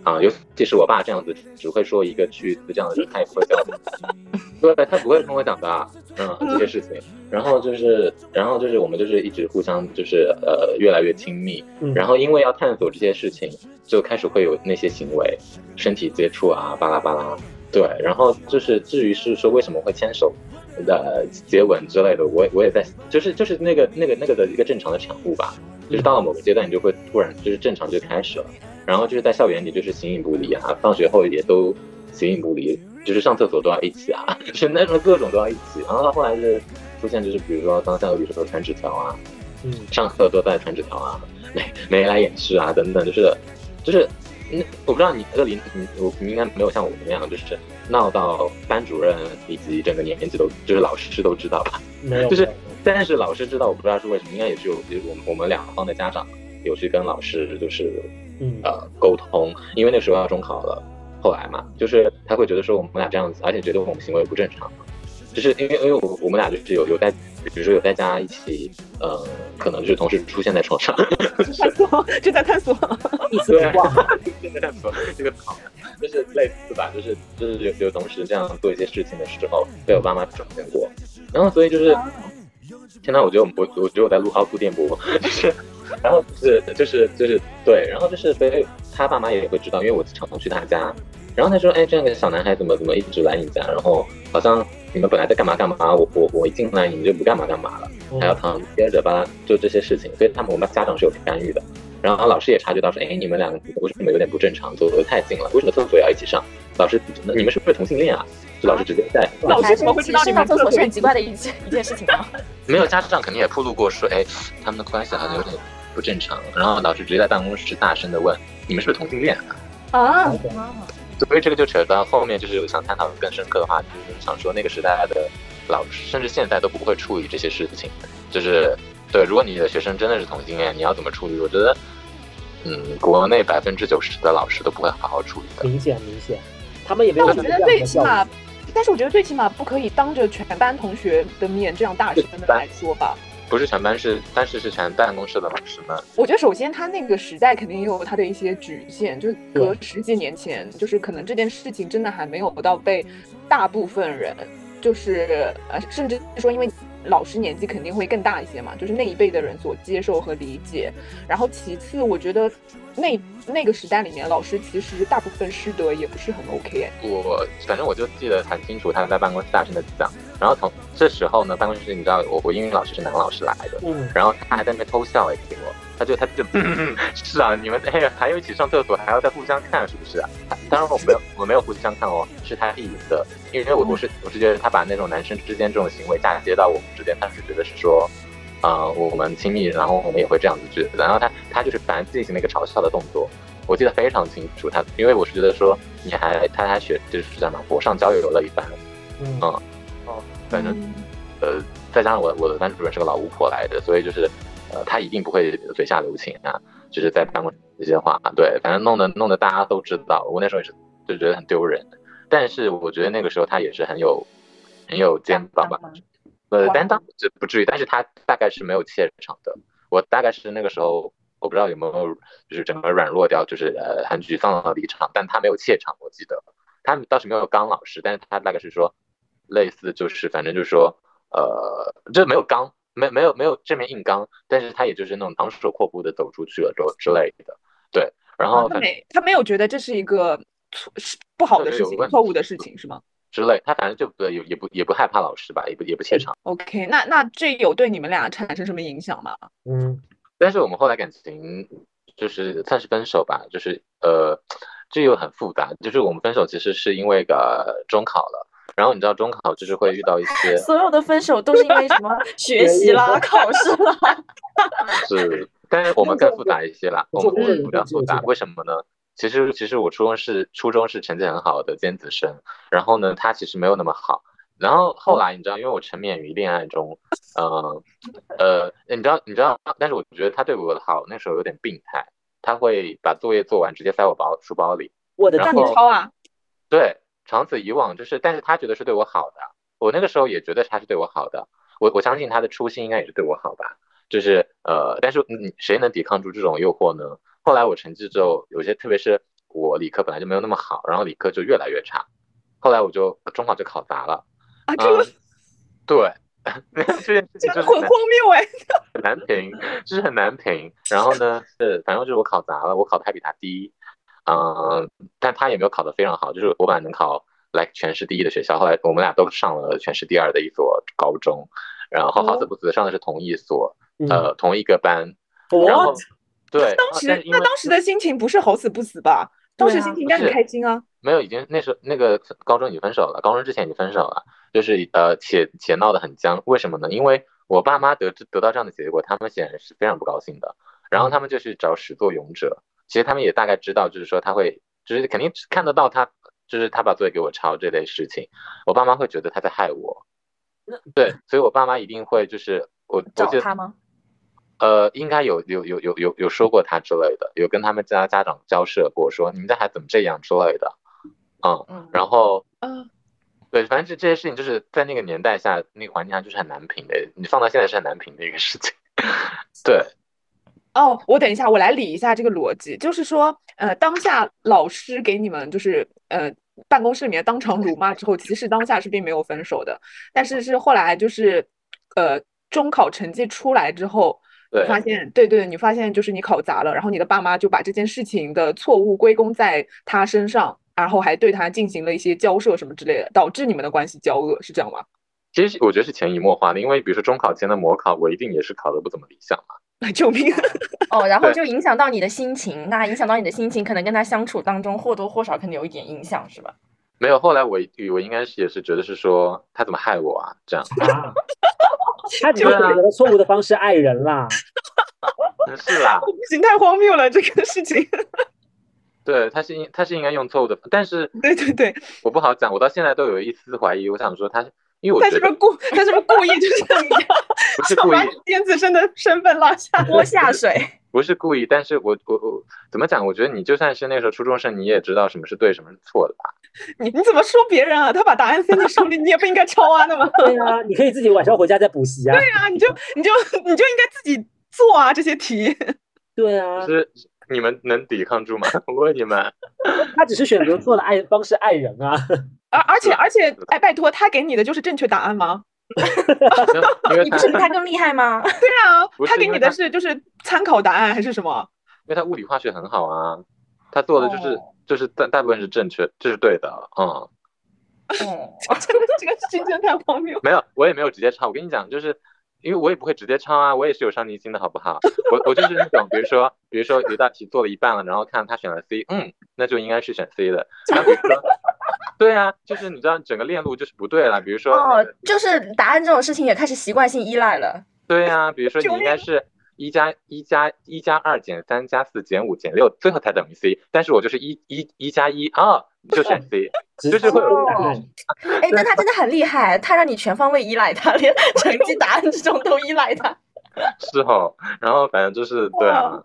Speaker 4: 啊，尤其是我爸这样子，只会说一个去字这样的人，他也不会教我。对，他不会跟我讲的啊，嗯，这些事情。然后就是，然后就是我们就是一直互相就是呃越来越亲密。
Speaker 1: 嗯，
Speaker 4: 然后因为要探索这些事情，就开始会有那些行为，身体接触啊，巴拉巴拉。对，然后就是至于是说为什么会牵手的接吻之类的，我我也在，就是就是那个那个那个的一个正常的产物吧，就是到了某个阶段，你就会突然就是正常就开始了，然后就是在校园里就是形影不离啊，放学后也都形影不离，就是上厕所都要一起啊，[LAUGHS] 就是那种各种都要一起，然后到后来是出现就是比如说当校友的时候传纸条啊，
Speaker 1: 嗯，
Speaker 4: 上课都在传纸条啊，没没来演示啊等等，就是就是。那，我不知道你这里，你我你应该没有像我那样，就是闹到班主任以及整个年级都，就是老师都知道吧？
Speaker 1: 没有，
Speaker 4: 就是，但是老师知道，我不知道是为什么，应该也是有，我们我们两方的家长有去跟老师就是，
Speaker 1: 嗯。
Speaker 4: 呃沟通，因为那时候要中考了，后来嘛，就是他会觉得说我们俩这样子，而且觉得我们行为不正常。就是因为因为我我们俩就是有有在，比如说有在家一起，呃，可能就是同时出现在床上，
Speaker 2: 探索就在探索，
Speaker 4: 对，就在探索。这个好，就是类似吧，就是就是有有同时这样做一些事情的时候，被我爸妈发现过，然后所以就是，现在我觉得我我觉得我在录凹凸电波，[LAUGHS] 就是，然后是就是就是对，然后就是所以他爸妈也会知道，因为我常去他家。然后他说：“哎，这样个小男孩怎么怎么一直来你家？然后好像你们本来在干嘛干嘛，我我我一进来你们就不干嘛干嘛了，还要躺接着吧，就这些事情。所以他们我们家长是有干预的。然后老师也察觉到说：哎，你们两个为什么有点不正常，走得太近了？为什么厕所也要一起上？老师，你们是不是同性恋啊？就老师直接在
Speaker 2: 老师怎么会知道你
Speaker 3: 上厕所是很奇怪的一件一件事情吗？[LAUGHS]
Speaker 4: 没有家长肯定也铺路过说：哎，他们的关系好像有点不正常。然后老师直接在办公室大声的问：你们是不是同性恋
Speaker 2: 啊？啊。”
Speaker 4: 所以这个就扯到后面，就是想探讨更深刻的话题，就是想说那个时代的老师，甚至现在都不会处理这些事情。就是对，如果你的学生真的是同性恋，你要怎么处理？我觉得，嗯，国内百分之九十的老师都不会好好处理的。
Speaker 1: 明显明显，他们也没有。
Speaker 2: 但我觉得最起码，但是我觉得最起码不可以当着全班同学的面这样大声的来说吧。
Speaker 4: 不是全班是，但是是全办公室的老师们。
Speaker 2: 我觉得首先他那个时代肯定有他的一些局限，就隔十几年前，就是可能这件事情真的还没有到被大部分人，就是呃，甚至说因为老师年纪肯定会更大一些嘛，就是那一辈的人所接受和理解。然后其次，我觉得那那个时代里面，老师其实大部分师德也不是很 OK。
Speaker 4: 我反正我就记得很清楚，他在办公室大声的讲。然后从这时候呢，办公室你知道，我我英语老师是男老师来的，嗯，然后他还在那边偷笑哎，给我，他就他就，[LAUGHS] 是啊，你们哎呀，还有一起上厕所，还要再互相看，是不是啊？当然我没有，我没有互相看哦，是他意淫的，因为我我是我是觉得他把那种男生之间这种行为嫁接到我们之间，他是觉得是说，啊，我们亲密，然后我们也会这样子去，然后他他就是反正进行了一个嘲笑的动作，我记得非常清楚，他因为我是觉得说你还他还学就是什么火上浇油了一番，嗯。反正，呃，再加上我我的班主任是个老巫婆来的，所以就是，呃，他一定不会嘴下留情啊，就是在办公室这些话，对，反正弄得弄得大家都知道，我那时候也是就觉得很丢人，但是我觉得那个时候他也是很有很有肩膀吧，呃，担当这不至于，但是他大概是没有怯场的，我大概是那个时候我不知道有没有就是整个软弱掉，就是呃很沮丧的离场，但他没有怯场，我记得。他倒是没有刚老师，但是他大概是说。类似就是，反正就是说，呃，这没有刚，没没有没有正面硬刚，但是他也就是那种昂首阔步的走出去了之之类的，对。然后
Speaker 2: 他没他没有觉得这是一个错是不好的事情，错误的事情是吗？
Speaker 4: 之类，他反正就不也也不也不害怕老师吧，也不也不怯场。
Speaker 2: OK，那那这有对你们俩产生什么影响吗？
Speaker 1: 嗯，
Speaker 4: 但是我们后来感情就是算是分手吧，就是呃，这又很复杂，就是我们分手其实是因为个中考了。然后你知道中考就是会遇到一些，
Speaker 3: 所有的分手都是因为什么 [LAUGHS] 学习啦、考试啦。[LAUGHS]
Speaker 4: 是，但是我们更复杂一些啦，我们比较复杂。为什么呢？其实其实我初中是初中是成绩很好的尖子生，然后呢他其实没有那么好。然后后来你知道，因为我沉湎于恋爱中，呃呃，你知道你知道，但是我觉得他对我的好那时候有点病态，他会把作业做完直接塞我包书包里，
Speaker 1: 我的
Speaker 2: 让你抄啊？
Speaker 4: 对。长此以往，就是，但是他觉得是对我好的，我那个时候也觉得他是对我好的，我我相信他的初心应该也是对我好吧，就是呃，但是你谁能抵抗住这种诱惑呢？后来我成绩之后，有些特别是我理科本来就没有那么好，然后理科就越来越差，后来我就中考就考砸了
Speaker 2: 啊，这个
Speaker 4: 对，[LAUGHS] 这件事情就
Speaker 2: 很荒谬哎，
Speaker 4: 很难评，就是很难评，然后呢是反正就是我考砸了，我考的还比他低。嗯，但他也没有考得非常好，就是我本来能考 like 全市第一的学校。后来我们俩都上了全市第二的一所高中，然后好死不死上的是同一所，
Speaker 1: 嗯
Speaker 4: 呃，同一个班。然后？对，
Speaker 2: 当时那当时的心情不是好死不死吧？当时心情应该很开心啊。
Speaker 4: 没有，已经那时候那个高中已经分手了，高中之前已经分手了，就是呃且且闹得很僵。为什么呢？因为我爸妈得知得到这样的结果，他们显然是非常不高兴的。然后他们就去找始作俑者，其实他们也大概知道，就是说他会，就是肯定看得到他，就是他把作业给我抄这类事情，我爸妈会觉得他在害我。对，所以我爸妈一定会就是我我记得
Speaker 3: 找他吗？
Speaker 4: 呃，应该有有有有有有说过他之类的，有跟他们家家长交涉过，说你们家孩子怎么这样之类的，嗯，
Speaker 3: 嗯，
Speaker 4: 然后
Speaker 2: 嗯，
Speaker 4: 对，反正这这些事情就是在那个年代下，那个环境下就是很难评的，你放到现在是很难评的一个事情，[LAUGHS] 对，
Speaker 2: 哦，我等一下，我来理一下这个逻辑，就是说，呃，当下老师给你们就是呃办公室里面当场辱骂之后，其实当下是并没有分手的，但是是后来就是呃中考成绩出来之后。发现，对对，你发现就是你考砸了，然后你的爸妈就把这件事情的错误归功在他身上，然后还对他进行了一些交涉什么之类的，导致你们的关系交恶，是这样吗？
Speaker 4: 其实我觉得是潜移默化的，因为比如说中考前的模考，我一定也是考的不怎么理想嘛，[LAUGHS]
Speaker 2: 救命！
Speaker 3: 哦，然后就影响到你的心情，那影响到你的心情，可能跟他相处当中或多或少可能有一点影响，是吧？
Speaker 4: 没有，后来我我应该是也是觉得是说他怎么害我啊，这样，
Speaker 1: 啊，[LAUGHS] 他只是选择了错误的方式爱人啦。[LAUGHS]
Speaker 4: 是啦，
Speaker 2: 不行，太荒谬了这个事情。
Speaker 4: 对，他是应他是应该用错误的，但是
Speaker 2: 对对对，
Speaker 4: 我不好讲，我到现在都有一丝怀疑，我想说他，因为我
Speaker 2: 他是不是故他是不是故意就是 [LAUGHS]
Speaker 4: 不是故意
Speaker 2: 把，尖子生的身份拉下？
Speaker 3: 拖 [LAUGHS] 下水，
Speaker 4: 不是故意，但是我我我怎么讲？我觉得你就算是那时候初中生，你也知道什么是对，什么是错的吧？[LAUGHS]
Speaker 2: 你你怎么说别人啊？他把答案塞你手里，你也不应该抄啊，那么
Speaker 1: 对啊，你可以自己晚上回家再补习啊。
Speaker 2: 对啊，你就你就你就应该自己做啊这些题。
Speaker 1: 对啊
Speaker 4: 可，是你们能抵抗住吗？[LAUGHS] 我问你们，
Speaker 1: 他只是选择错了爱方式爱人啊。
Speaker 2: 而而且而且，哎，拜托，他给你的就是正确答案吗？[LAUGHS]
Speaker 3: 你不是比他更厉害吗？[LAUGHS]
Speaker 2: 对啊他给你的是就是参考答案还是什么？
Speaker 4: 因为他物理化学很好啊，他做的就是、
Speaker 3: 哦
Speaker 4: 就是大大部分是正确，这是对的，嗯，
Speaker 3: 哦，
Speaker 2: 真的这个事情真的太荒谬。
Speaker 4: 没有，我也没有直接抄。我跟你讲，就是因为我也不会直接抄啊，我也是有上进心的，好不好？我我就是那种，比如说，比如说有一道题做了一半了，然后看他选了 C，嗯，那就应该是选 C 的。然后比如说，对啊，就是你知道整个链路就是不对了。比如说，
Speaker 3: 哦，就是答案这种事情也开始习惯性依赖了。
Speaker 4: 对啊，比如说你应该是一加一加一加二减三加四减五减六，最后才等于 C，但是我就是一一一加一啊，就选 C。[LAUGHS] 就是会。
Speaker 3: 哎，但他真的很厉害，他让你全方位依赖他，连成绩答案这种都依赖他。[LAUGHS]
Speaker 4: 是哦，然后反正就是对啊，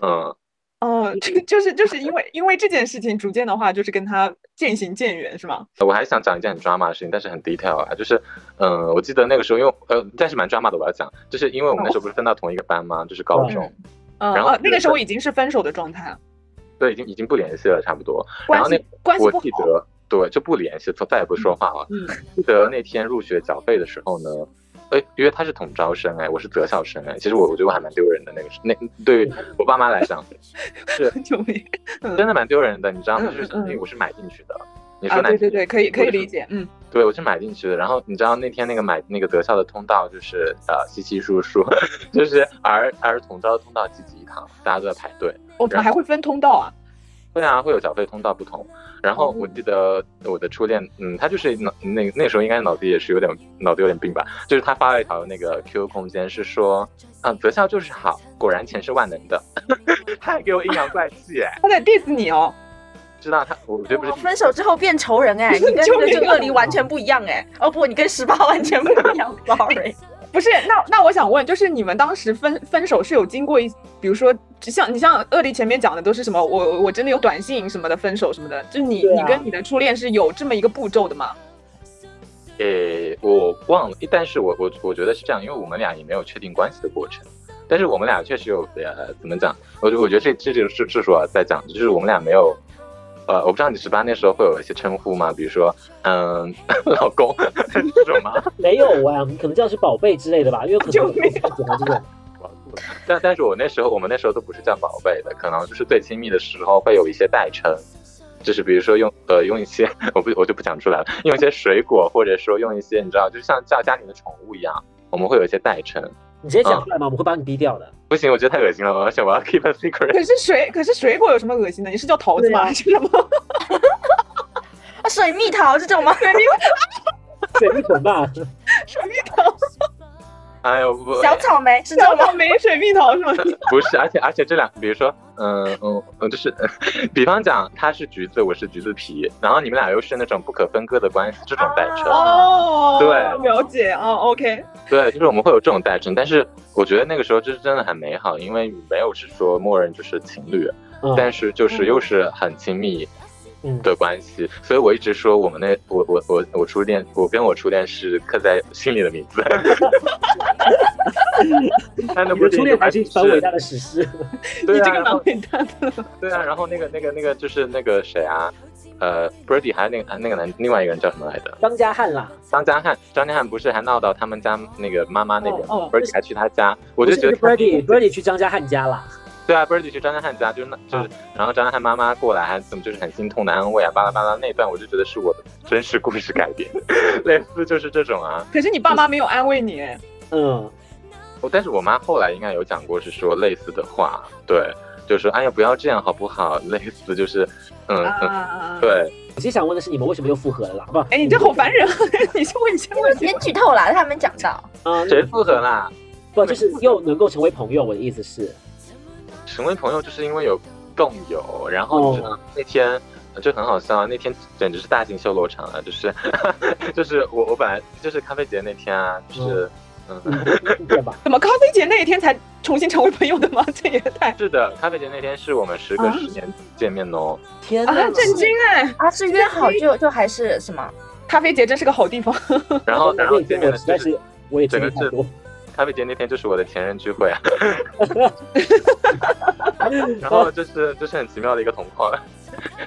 Speaker 4: 嗯，
Speaker 2: 哦，就就是就是因为因为这件事情，逐渐的话就是跟他渐行渐远，是吗？
Speaker 4: 我还想讲一件很 drama 的事情，但是很 detail 啊，就是，嗯、我记得那个时候，因为呃，但是蛮 drama 的，我要讲，就是因为我们那时候不是分到同一个班吗？就是高中，
Speaker 2: 嗯
Speaker 4: 然后
Speaker 2: 哦，那个时候已经是分手的状态了，
Speaker 4: 对，已经已经不联系了，差不多。然
Speaker 2: 关
Speaker 4: 后那
Speaker 2: 系关系
Speaker 4: 我
Speaker 2: 不好。
Speaker 4: 记得，对，就不联系，就再也不说话了。
Speaker 2: 嗯，
Speaker 4: 记得那天入学缴费的时候呢，哎，因为他是统招生，哎，我是择校生，哎，其实我我觉得我还蛮丢人的，那个是那对于我爸妈来讲，[LAUGHS] 是
Speaker 2: 救命！
Speaker 4: 真的蛮丢人的，你知道吗？就是我是买进去的。你说
Speaker 2: 啊，
Speaker 4: 难听
Speaker 2: 对对对，可以可以理解，嗯，
Speaker 4: 对，我是买进去的。然后你知道那天那个买那个择校的通道就是呃稀稀疏疏，[LAUGHS] 就是儿儿童招的通道挤挤一堂，大家都在排队。
Speaker 2: 我们还会分通道啊，
Speaker 4: 会啊，会有缴费通道不同。然后我记得我的初恋，嗯，他就是脑那那时候应该脑子也是有点脑子有点病吧，就是他发了一条那个 QQ 空间，是说，嗯，择校就是好，果然钱是万能的，[LAUGHS] 他还给我阴阳怪气，哎，
Speaker 2: 他在 diss 你哦。[LAUGHS]
Speaker 4: 知道他，我觉得不是
Speaker 3: 哦分手之后变仇人哎，[LAUGHS] 你跟那个就恶离完全不一样哎。哦不，你跟十八完全不一样，sorry。
Speaker 2: 不是，那那我想问，就是你们当时分分手是有经过一，比如说，像你像恶力前面讲的都是什么，我我真的有短信什么的分手什么的，就是你、
Speaker 1: 啊
Speaker 2: 你跟你的初恋是有这么一个步骤的吗？
Speaker 4: 诶，我忘了，但是我我我觉得是这样，因为我们俩也没有确定关系的过程，但是我们俩确实有呃，怎么讲？我我觉得这这就是是说在讲，就是我们俩没有，呃，我不知道你十八那时候会有一些称呼吗？比如说，嗯，[LAUGHS] 老公这种吗？[LAUGHS] [LAUGHS]
Speaker 1: 没有啊，可能叫是宝贝之类的吧，因为可能我不喜欢这种。
Speaker 4: 但但是我那时候我们那时候都不是叫宝贝的，可能就是最亲密的时候会有一些代称，就是比如说用呃用一些我不我就不讲出来了，用一些水果或者说用一些你知道，就像叫家里的宠物一样，我们会有一些代称。
Speaker 1: 你直接讲出来嘛？我们会把你逼掉的。
Speaker 4: 不行，我觉得太恶心了，而且我要 keep a secret。
Speaker 2: 可是水可是水果有什么恶心的？你是叫桃子吗？是什么？[LAUGHS]
Speaker 3: 啊水蜜桃这种吗？
Speaker 2: 水蜜桃
Speaker 1: 水蜜桃吧，
Speaker 2: 水蜜桃，
Speaker 4: 哎呦不，
Speaker 3: 小草莓是
Speaker 2: 草莓水蜜桃是吗？[LAUGHS]
Speaker 4: 不是，而且而且这两，比如说，嗯嗯嗯，就是，比方讲，他是橘子，我是橘子皮，然后你们俩又是那种不可分割的关系，这种代称，
Speaker 2: 哦，
Speaker 4: 对
Speaker 2: 了解哦，OK，
Speaker 4: 对，就是我们会有这种代称，但是我觉得那个时候就是真的很美好，因为没有是说默认就是情侣，
Speaker 1: 嗯
Speaker 4: 但是就是又是很亲密
Speaker 1: 嗯，
Speaker 4: 的关系，所以我一直说我们那我我我我初恋，我跟我初恋是刻在心里的名字。[LAUGHS] 但那
Speaker 1: 你的初恋还是一番伟
Speaker 4: 是
Speaker 1: 大的史诗。
Speaker 4: 对啊，[LAUGHS]
Speaker 2: 你这个蛮伟大的。[LAUGHS]
Speaker 4: 对啊，然后那个那个那个就是那个谁啊，呃，Birdy 还有那个那个男另外一个人叫什么来着？
Speaker 1: 张家汉啦，
Speaker 4: 张家汉，张家汉不是还闹到他们家那个妈妈那边、
Speaker 2: 哦哦
Speaker 4: b i r d y 还去他家，我
Speaker 1: 不
Speaker 4: 就是觉得他
Speaker 1: Birdy Birdy 去张家汉家啦。
Speaker 4: 对啊，Birdy 去张家汉家，就是那就是，然后张家汉妈妈过来还怎么就是很心痛的安慰啊，巴拉巴拉那段我就觉得是我的真实故事改编，[LAUGHS] 类似就是这种啊。
Speaker 2: 可是你爸妈没有安慰你，哎
Speaker 1: 嗯，
Speaker 4: 我但是我妈后来应该有讲过，是说类似的话，对，就是说哎呀不要这样好不好？类似就是，嗯。对，
Speaker 1: 我其实想问的是，你们为什么又复合了啦？不，
Speaker 2: 哎，你这好烦人啊！[LAUGHS] 你先问一下问题。
Speaker 3: 先剧透了，他还没讲到。
Speaker 1: 嗯，
Speaker 4: 谁复合啦？
Speaker 1: 不就是又能够成为朋友？我的意思是，
Speaker 4: 成为朋友就是因为有共有，然后你知道那天就很好笑，那天简直是大型修罗场啊！就是 [LAUGHS] 就是我我本来就是咖啡节那天啊，就是嗯。
Speaker 1: 嗯，[LAUGHS] 对吧？
Speaker 2: 怎么咖啡节那一天才重新成为朋友的吗？[LAUGHS] 这也太
Speaker 4: 是的，咖啡节那天是我们时隔十年见面哦。
Speaker 1: 天哪，
Speaker 2: 啊震惊哎！
Speaker 3: 啊，是约好就就还是什么？
Speaker 2: 咖啡节真是个好地方。
Speaker 4: 然后，然后见面的就是
Speaker 1: 我实在是我也
Speaker 4: 整个是
Speaker 1: 太多。
Speaker 4: 咖啡节那天就是我的前任聚会啊。[LAUGHS] 然后就是就是很奇妙的一个同框，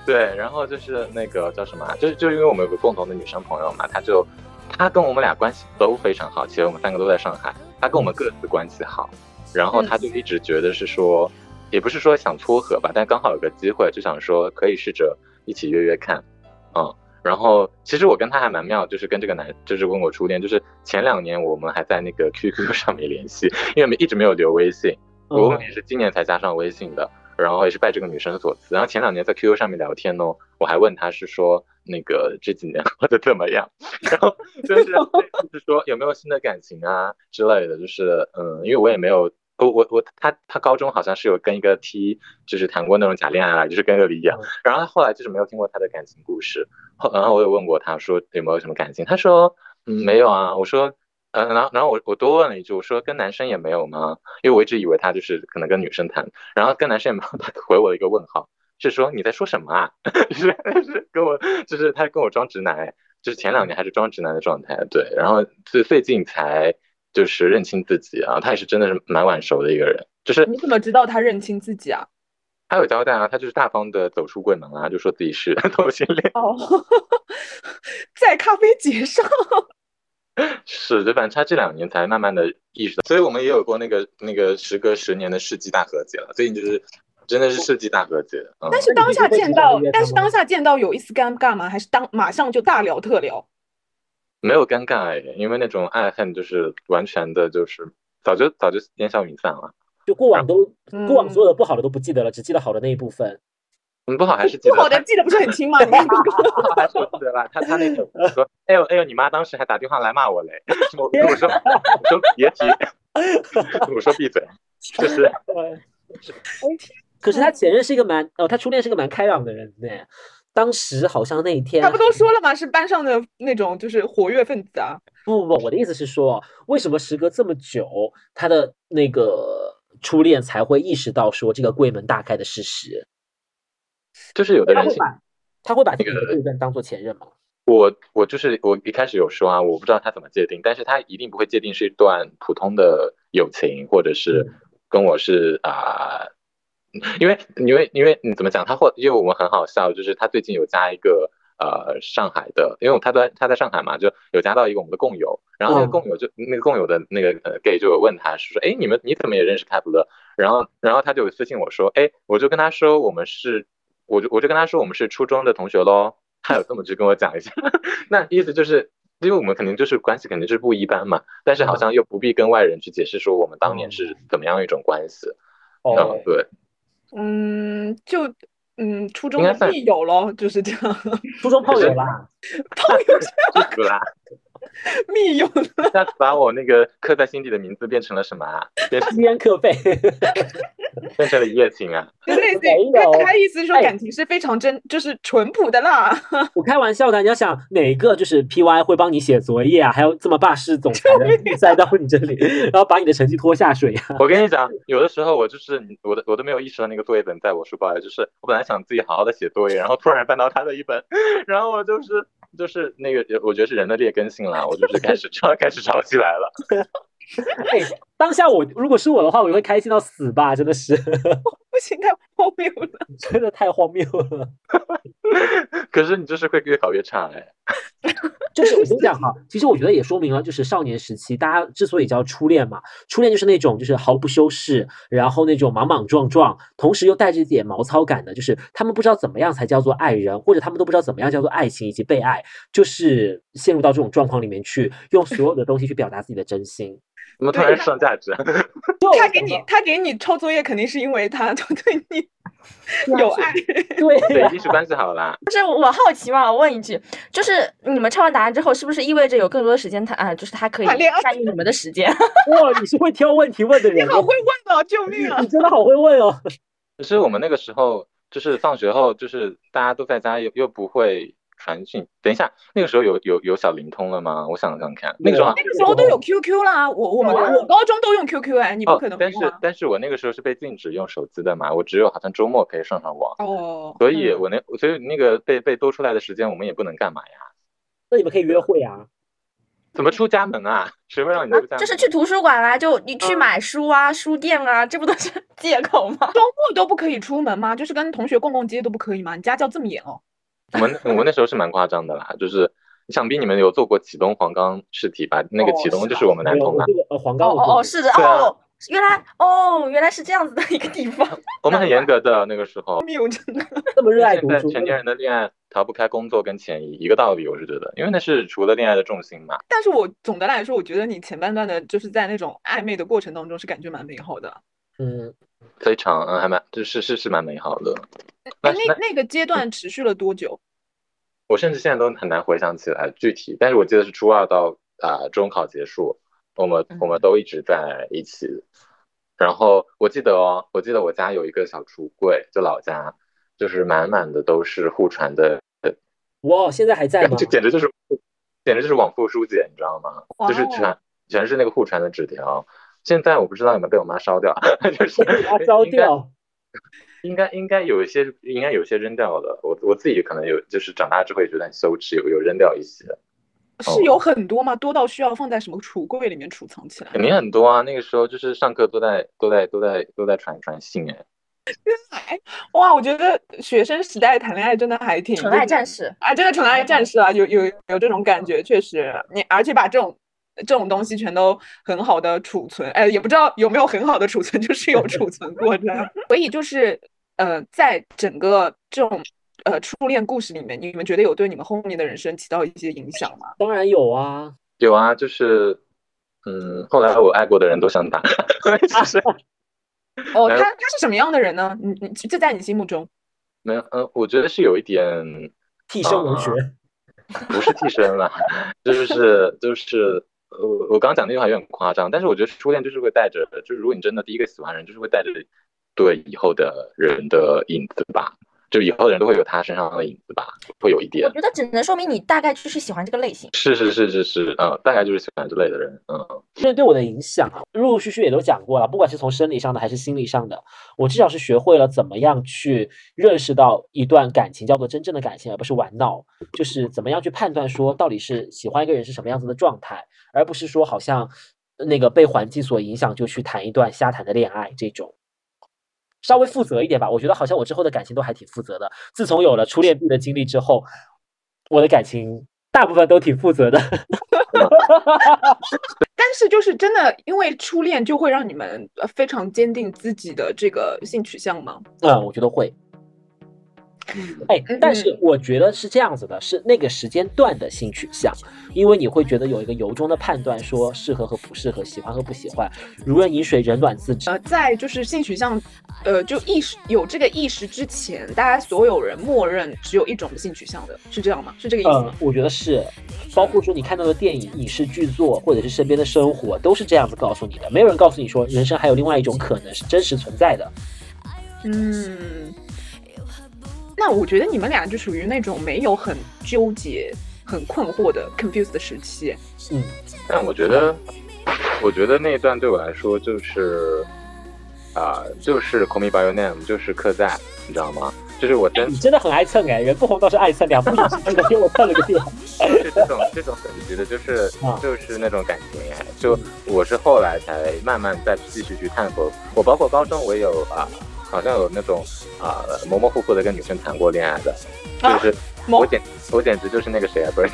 Speaker 4: 对，然后就是那个叫什么啊，就是就是因为我们有个共同的女生朋友嘛，她就她跟我们俩关系都非常好，其实我们三个都在上海，她跟我们各自关系好，然后她就一直觉得是说，也不是说想撮合吧，但刚好有个机会，就想说可以试着一起约约看，嗯。然后其实我跟他还蛮妙，就是跟这个男，就是跟我初恋，就是前两年我们还在那个 [LAUGHS] QQ 上面联系，因为没一直没有留微信，我们也是今年才加上微信的，然后也是拜这个女生所赐。然后前两年在 QQ 上面聊天呢，我还问他是说那个这几年过得怎么样，[LAUGHS] 然后就是 [LAUGHS] 就是说有没有新的感情啊之类的，就是嗯，因为我也没有。我我我他他高中好像是有跟一个 T 就是谈过那种假恋爱啊，就是跟个李一样，[LAUGHS] 然后他后来就是没有听过他的感情故事，后然后我有问过他说有没有什么感情，他说嗯没有啊，我说嗯、呃、然后然后我我多问了一句，我说跟男生也没有吗？因为我一直以为他就是可能跟女生谈，然后跟男生也没有，[LAUGHS] 他回我一个问号，是说你在说什么啊？[LAUGHS] 就是是跟我就是他跟我装直男，哎就是前两年还是装直男的状态，对，然后最最近才。就是认清自己啊，他也是真的是蛮晚熟的一个人。就是
Speaker 2: 你怎么知道他认清自己啊？
Speaker 4: 他有交代啊，他就是大方的走出柜门啊，就说自己是 [LAUGHS] 同性恋。
Speaker 2: 哦，[LAUGHS] 在咖啡节上。[LAUGHS]
Speaker 4: 是，就反正他这两年才慢慢的意识到，所以我们也有过那个那个时隔十年的世纪大和解了。最近就是真的是世纪大和解。嗯、
Speaker 2: 但是当下见到，但是当下见到有一丝尴尬吗？还是当马上就大聊特聊？
Speaker 4: 没有尴尬哎，因为那种爱恨就是完全的，就是早就早就烟消云散了。
Speaker 1: 就过往都、
Speaker 2: 嗯、
Speaker 1: 过往所有的不好的都不记得了，只记得好的那一部分。
Speaker 4: 嗯，不好还是记得。
Speaker 2: 不好的记得不是很清吗？你
Speaker 4: 还是 [LAUGHS] 我记得了。他他那个 [LAUGHS] 说，哎呦哎呦，你妈当时还打电话来骂我嘞。[LAUGHS] 我我说我说别提，我说闭嘴，就是。
Speaker 1: 可是他前任是一个蛮哦，他初恋是个蛮开朗的人呢。当时好像那一天，
Speaker 2: 他不都说了吗？是班上的那种就是活跃分子啊。
Speaker 1: 不不不，我的意思是说，为什么时隔这么久，他的那个初恋才会意识到说这个柜门大开的事实？
Speaker 4: 就是有的人
Speaker 1: 他会把自己的对象当做前任吗？
Speaker 4: 我我就是我一开始有说啊，我不知道他怎么界定，但是他一定不会界定是一段普通的友情，或者是跟我是啊。呃因为因为因为你怎么讲？他或因为我们很好笑，就是他最近有加一个呃上海的，因为他在他在上海嘛，就有加到一个我们的共友，然后那个共友就、嗯、那个共友的那个呃 gay 就有问他是说，哎，你们你怎么也认识开普勒？然后然后他就有私信我说，哎，我就跟他说我们是我就我就跟他说我们是初中的同学喽，他有这么去跟我讲一下，[LAUGHS] 那意思就是。因为我们肯定就是关系肯定是不一般嘛，但是好像又不必跟外人去解释说我们当年是怎么样一种关系。
Speaker 1: 哦
Speaker 4: 嗯，，对，
Speaker 2: 嗯，就嗯，初中的
Speaker 4: 应该算
Speaker 2: 密友咯，就是这样，
Speaker 1: 初中炮友啦，[LAUGHS]
Speaker 2: 炮友
Speaker 4: 是不啦？[LAUGHS] [LAUGHS]
Speaker 2: 密友呢？[LAUGHS]
Speaker 4: 下次把我那个刻在心底的名字变成了什么啊？[LAUGHS] 变成
Speaker 1: 吸烟课费。
Speaker 4: 变成了一夜情啊？
Speaker 2: 就类似于他他意思是说
Speaker 1: 哎
Speaker 2: 感情是非常真，就是淳朴的啦。
Speaker 1: 我开玩笑的，你要想哪个就是 PY 会帮你写作业啊，还有这么霸市总裁的塞到你这里，然后把你的成绩拖下水啊？
Speaker 4: 我跟你讲，有的时候我就是我的我都没有意识到那个作业本在我书包里，就是我本来想自己好好的写作业，然后突然翻到他的一本，然后我就是就是那个我觉得是人的劣根性啦，我就是开始吵 [LAUGHS] 开始吵起来了。[LAUGHS]
Speaker 1: 哎，当下我如果是我的话，我就会开心到死吧，真的是，
Speaker 2: 行，太荒谬了。[LAUGHS]
Speaker 1: 真的太荒谬了。[LAUGHS]
Speaker 4: 可是你就是会越考越差哎。[LAUGHS]
Speaker 1: 就是我跟你讲哈，其实我觉得也说明了，就是少年时期大家之所以叫初恋嘛，初恋就是那种就是毫不修饰，然后那种莽莽撞撞，同时又带着一点毛糙感的，就是他们不知道怎么样才叫做爱人，或者他们都不知道怎么样叫做爱情以及被爱，就是陷入到这种状况里面去，用所有的东西去表达自己的真心。
Speaker 4: 怎么突然上价值？[LAUGHS]
Speaker 2: 他给你他给你抄作业，肯定是因为他就对你有爱。[LAUGHS]
Speaker 1: 对
Speaker 4: 对，
Speaker 1: 呀、
Speaker 4: 一定是关系好啦。
Speaker 3: 就是我好奇嘛，我问一句，就是你们抄完答案之后，是不是意味着有更多的时间他啊，就是他可以占用你们的时间？[LAUGHS]
Speaker 1: 哇，你是会挑问题问的人哦，
Speaker 2: 你好会问哦，救命啊
Speaker 1: 你！真的好会问哦。
Speaker 4: 可是我们那个时候就是放学后，就是大家都在家，又又不会传讯。等一下，那个时候有有有小灵通了吗？我想想看，那个时候
Speaker 2: 那个时候都有 QQ 啦，我我们我高中都用 QQ 哎，你不
Speaker 4: 哦
Speaker 2: 可能，没
Speaker 4: 但是。但是我那个时候是被禁止用手机的嘛，我只有好像周末可以上上网，
Speaker 2: 哦，
Speaker 4: 所以我那所以那个被被多出来的时间，我们也不能干嘛呀？
Speaker 1: 那你们可以约会啊。
Speaker 4: 怎么出家门啊？[LAUGHS] 谁会让你出家门？
Speaker 3: 就是去图书馆啊，就你去买书啊，书店啊，这不都是 [LAUGHS] 借口吗？
Speaker 2: 周末都不可以出门吗？就是跟同学逛逛街都不可以吗？你家教这么严哦？
Speaker 4: 我们我们那时候是蛮夸张的啦，就是想必你们有做过启东黄冈试题吧？那个
Speaker 2: 哦
Speaker 4: 启东就是我们南通嘛，
Speaker 1: 我这个呃黄冈
Speaker 3: 哦哦是的
Speaker 4: 啊
Speaker 3: 哦，原来哦原来是这样子的一个地方。[LAUGHS]
Speaker 4: 我们很严格的那个时候。[LAUGHS]
Speaker 2: 谬真的。[LAUGHS]
Speaker 1: 这么热爱读书，
Speaker 4: 在成年人的恋爱逃不开工作跟钱一一个道理，我是觉得，因为那是除了恋爱的重心嘛。
Speaker 2: 但是我总的来说，我觉得你前半段的就是在那种暧昧的过程当中是感觉蛮美好的。
Speaker 1: 嗯，
Speaker 4: 非常嗯，还蛮就是是是蛮美好的。那
Speaker 2: 哎，那那个阶段持续了多久？
Speaker 4: 我甚至现在都很难回想起来具体，但是我记得是初二到啊、中考结束，我们我们都一直在一起。然后我记得哦，我记得我家有一个小橱柜，就老家，就是满满的都是互传的，
Speaker 1: 哇，现在还在吗？
Speaker 4: 就简直就是简直就是往复书简，你知道吗？就是全全是那个互传的纸条。现在我不知道有没有被我妈烧掉，[LAUGHS] 就是
Speaker 1: 烧掉。
Speaker 4: 应该应该有一些，应该有些扔掉的。我我自己可能有，就是长大之后也觉得很羞耻，有有扔掉一些，
Speaker 2: 是有很多吗？多到需要放在什么橱柜里面储藏起来？
Speaker 4: 肯定很多啊。那个时候就是上课都在都在都在都在传传信哎，
Speaker 2: 哎，哇，我觉得学生时代谈恋爱真的还挺
Speaker 3: 纯爱战士，
Speaker 2: 啊，真的纯爱战士啊，有有有这种感觉，确实，你而且把这种这种东西全都很好的储存，哎，也不知道有没有很好的储存，就是有储存过这样。[LAUGHS] 所以就是呃，在整个这种呃初恋故事里面，你们觉得有对你们后面的人生起到一些影响吗？
Speaker 1: 当然有啊，
Speaker 4: 有啊，就是嗯，后来我爱过的人都想打，就 [LAUGHS] 是 [LAUGHS]
Speaker 2: 哦，他他是什么样的人呢？你你就在你心目中，
Speaker 4: 没有，嗯，我觉得是有一点
Speaker 1: 替身文学。
Speaker 4: 不是替身了，就是就是呃，我刚刚讲那句话有点夸张，但是我觉得初恋就是会带着，就是如果你真的第一个喜欢人，就是会带着对以后的人的影子吧，就以后的人都会有他身上的影子吧，会有一点
Speaker 3: 我。觉得只能说明你大概就是喜欢这个类型。
Speaker 4: 是是是是是，嗯，大概就是喜欢这类的人，嗯，
Speaker 1: 这对我的影响啊，陆陆续续也都讲过了，不管是从生理上的还是心理上的，我至少是学会了怎么样去认识到一段感情叫做真正的感情，而不是玩闹，就是怎么样去判断说到底是喜欢一个人是什么样子的状态，而不是说好像那个被环境所影响就去谈一段瞎谈的恋爱这种。稍微负责一点吧，我觉得好像我之后的感情都还挺负责的。自从有了初恋病的经历之后，我的感情大部分都挺负责的。[LAUGHS]
Speaker 2: 但是就是真的，因为初恋就会让你们呃非常坚定自己的这个性取向吗？
Speaker 1: 嗯，我觉得会。哎
Speaker 2: 嗯，
Speaker 1: 但是我觉得是这样子的，是那个时间段的性取向，因为你会觉得有一个由衷的判断，说适合和不适合，喜欢和不喜欢，如人饮水，冷暖自知。
Speaker 2: 呃，在就是性取向，呃，就意识有这个意识之前，大家所有人默认只有一种性取向的，是这样吗？是这个意思吗？，
Speaker 1: 嗯我觉得是，包括说你看到的电影、影视剧作，或者是身边的生活，都是这样子告诉你的。没有人告诉你说，人生还有另外一种可能是真实存在的。
Speaker 2: 嗯，那我觉得你们俩就属于那种没有很纠结、很困惑的 confused 的时期。
Speaker 1: 嗯，
Speaker 4: 但我觉得，我觉得那一段对我来说就是，啊、就是 Call Me by Your Name，就是刻在，你知道吗？就是我真
Speaker 1: 你真的很爱蹭哎，袁不红倒是爱蹭，两部影视剧都给我蹭了个遍。
Speaker 4: 就是 [LAUGHS] 这种这种等级的，就是
Speaker 1: 啊
Speaker 4: 就是那种感情哎，就我是后来才慢慢再继续去探索。我包括高中我也有啊，好像有那种啊模模糊糊的跟女生谈过恋爱的，
Speaker 2: 啊
Speaker 4: 就是
Speaker 2: 模
Speaker 4: 我简我简直就是那个谁啊，不是。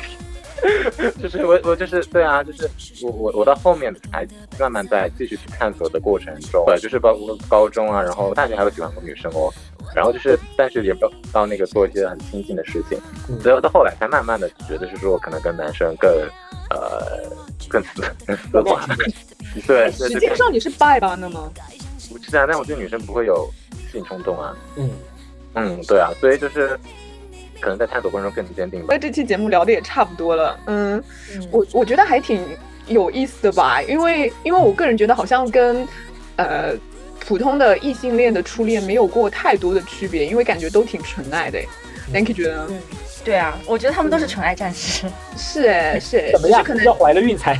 Speaker 4: [LAUGHS] 就是我我就是对啊，就是我我我到后面才慢慢在继续去探索的过程中，对，就是包括高中啊，然后大学还有喜欢过女生哦，然后就是但是也没有到那个做一些很亲近的事情，
Speaker 1: 嗯
Speaker 4: 所以到后来才慢慢的觉得是说可能跟男生更呃更更丝滑，对，
Speaker 2: 实际上你是 bi 吧？那么，
Speaker 4: 是啊，但我觉得女生不会有性冲动啊，
Speaker 1: 嗯，
Speaker 4: 嗯，对啊，所以就是可能在探索过程中更坚定吧。
Speaker 2: 那这期节目聊的也差不多了。嗯，
Speaker 3: 嗯
Speaker 2: 我我觉得还挺有意思的吧，因为因为我个人觉得好像跟呃普通的异性恋的初恋没有过太多的区别，因为感觉都挺纯爱的。Nancy 觉得呢？
Speaker 3: 嗯，对啊，我觉得他们都是纯爱战士。
Speaker 2: 是哎是哎，
Speaker 1: 怎么样？
Speaker 2: 可能
Speaker 1: 要怀了孕才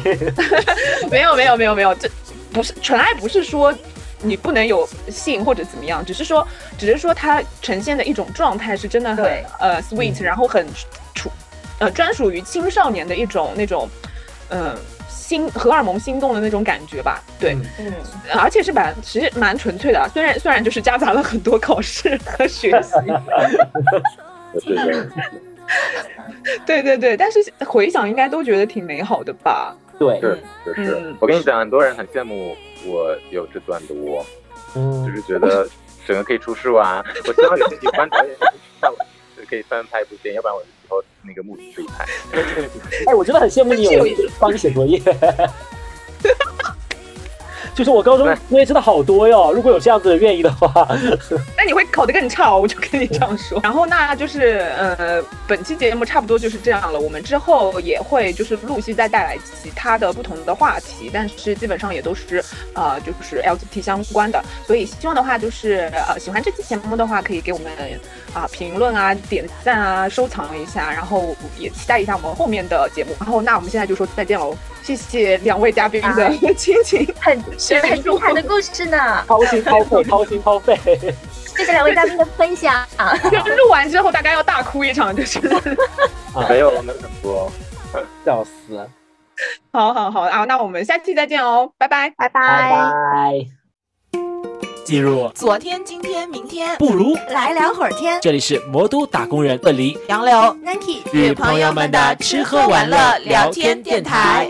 Speaker 1: [LAUGHS]
Speaker 2: 没有没有没有没有，这不是纯爱，不是说你不能有性或者怎么样，只是说只是说它呈现的一种状态是真的很呃 sweet，、然后很处呃专属于青少年的一种那种嗯、呃心荷尔蒙心动的那种感觉吧，对，
Speaker 1: 嗯。
Speaker 3: 嗯，
Speaker 2: 而且是蛮其实蛮纯粹的啊，虽然虽然就是夹杂了很多考试和学习，[LAUGHS] 对对对，但是回想应该都觉得挺美好的吧，
Speaker 1: 对，
Speaker 4: 是就是。
Speaker 2: 嗯，
Speaker 4: 我跟你讲，很多人很羡慕我有这段的我，就
Speaker 1: 嗯，
Speaker 4: 是觉得整个可以出书啊。[LAUGHS] 我希望有些喜欢导演像我，可以翻拍一部电影，要不然我以后那个目的自己拍。[LAUGHS]
Speaker 1: 哎，我真的很羡慕你有人帮你写作业。[LAUGHS] 就是我高中作业真的好多哟，如果有这样子的愿意的话，[LAUGHS]
Speaker 2: 那你会考得更差哦，我就跟你这样说。然后那就是呃，本期节目差不多就是这样了。我们之后也会就是陆续再带来其他的不同的话题，但是基本上也都是呃就是 LGBT 相关的。所以希望的话就是呃喜欢这期节目的话，可以给我们啊、评论啊、点赞啊、收藏一下，然后也期待一下我们后面的节目。然后那我们现在就说再见喽，谢谢两位嘉宾的亲情。
Speaker 3: 很是很精彩的故事呢。
Speaker 1: 掏心掏肺，掏心掏肺。
Speaker 3: 谢谢两位嘉宾的分享。
Speaker 2: 就录完之后，大概要大哭一场，就是。
Speaker 1: 啊
Speaker 4: 没有，没有很多。
Speaker 1: 笑死！
Speaker 2: 好好好啊，那我们下期再见哦，拜拜。
Speaker 3: 拜
Speaker 1: 拜拜。进入
Speaker 5: 昨天、今天、明天，
Speaker 1: 不如
Speaker 5: 来聊会儿天。
Speaker 1: 这里是魔都打工人问离
Speaker 5: 杨柳、Nike
Speaker 1: 与朋友们的吃喝玩乐聊天电台。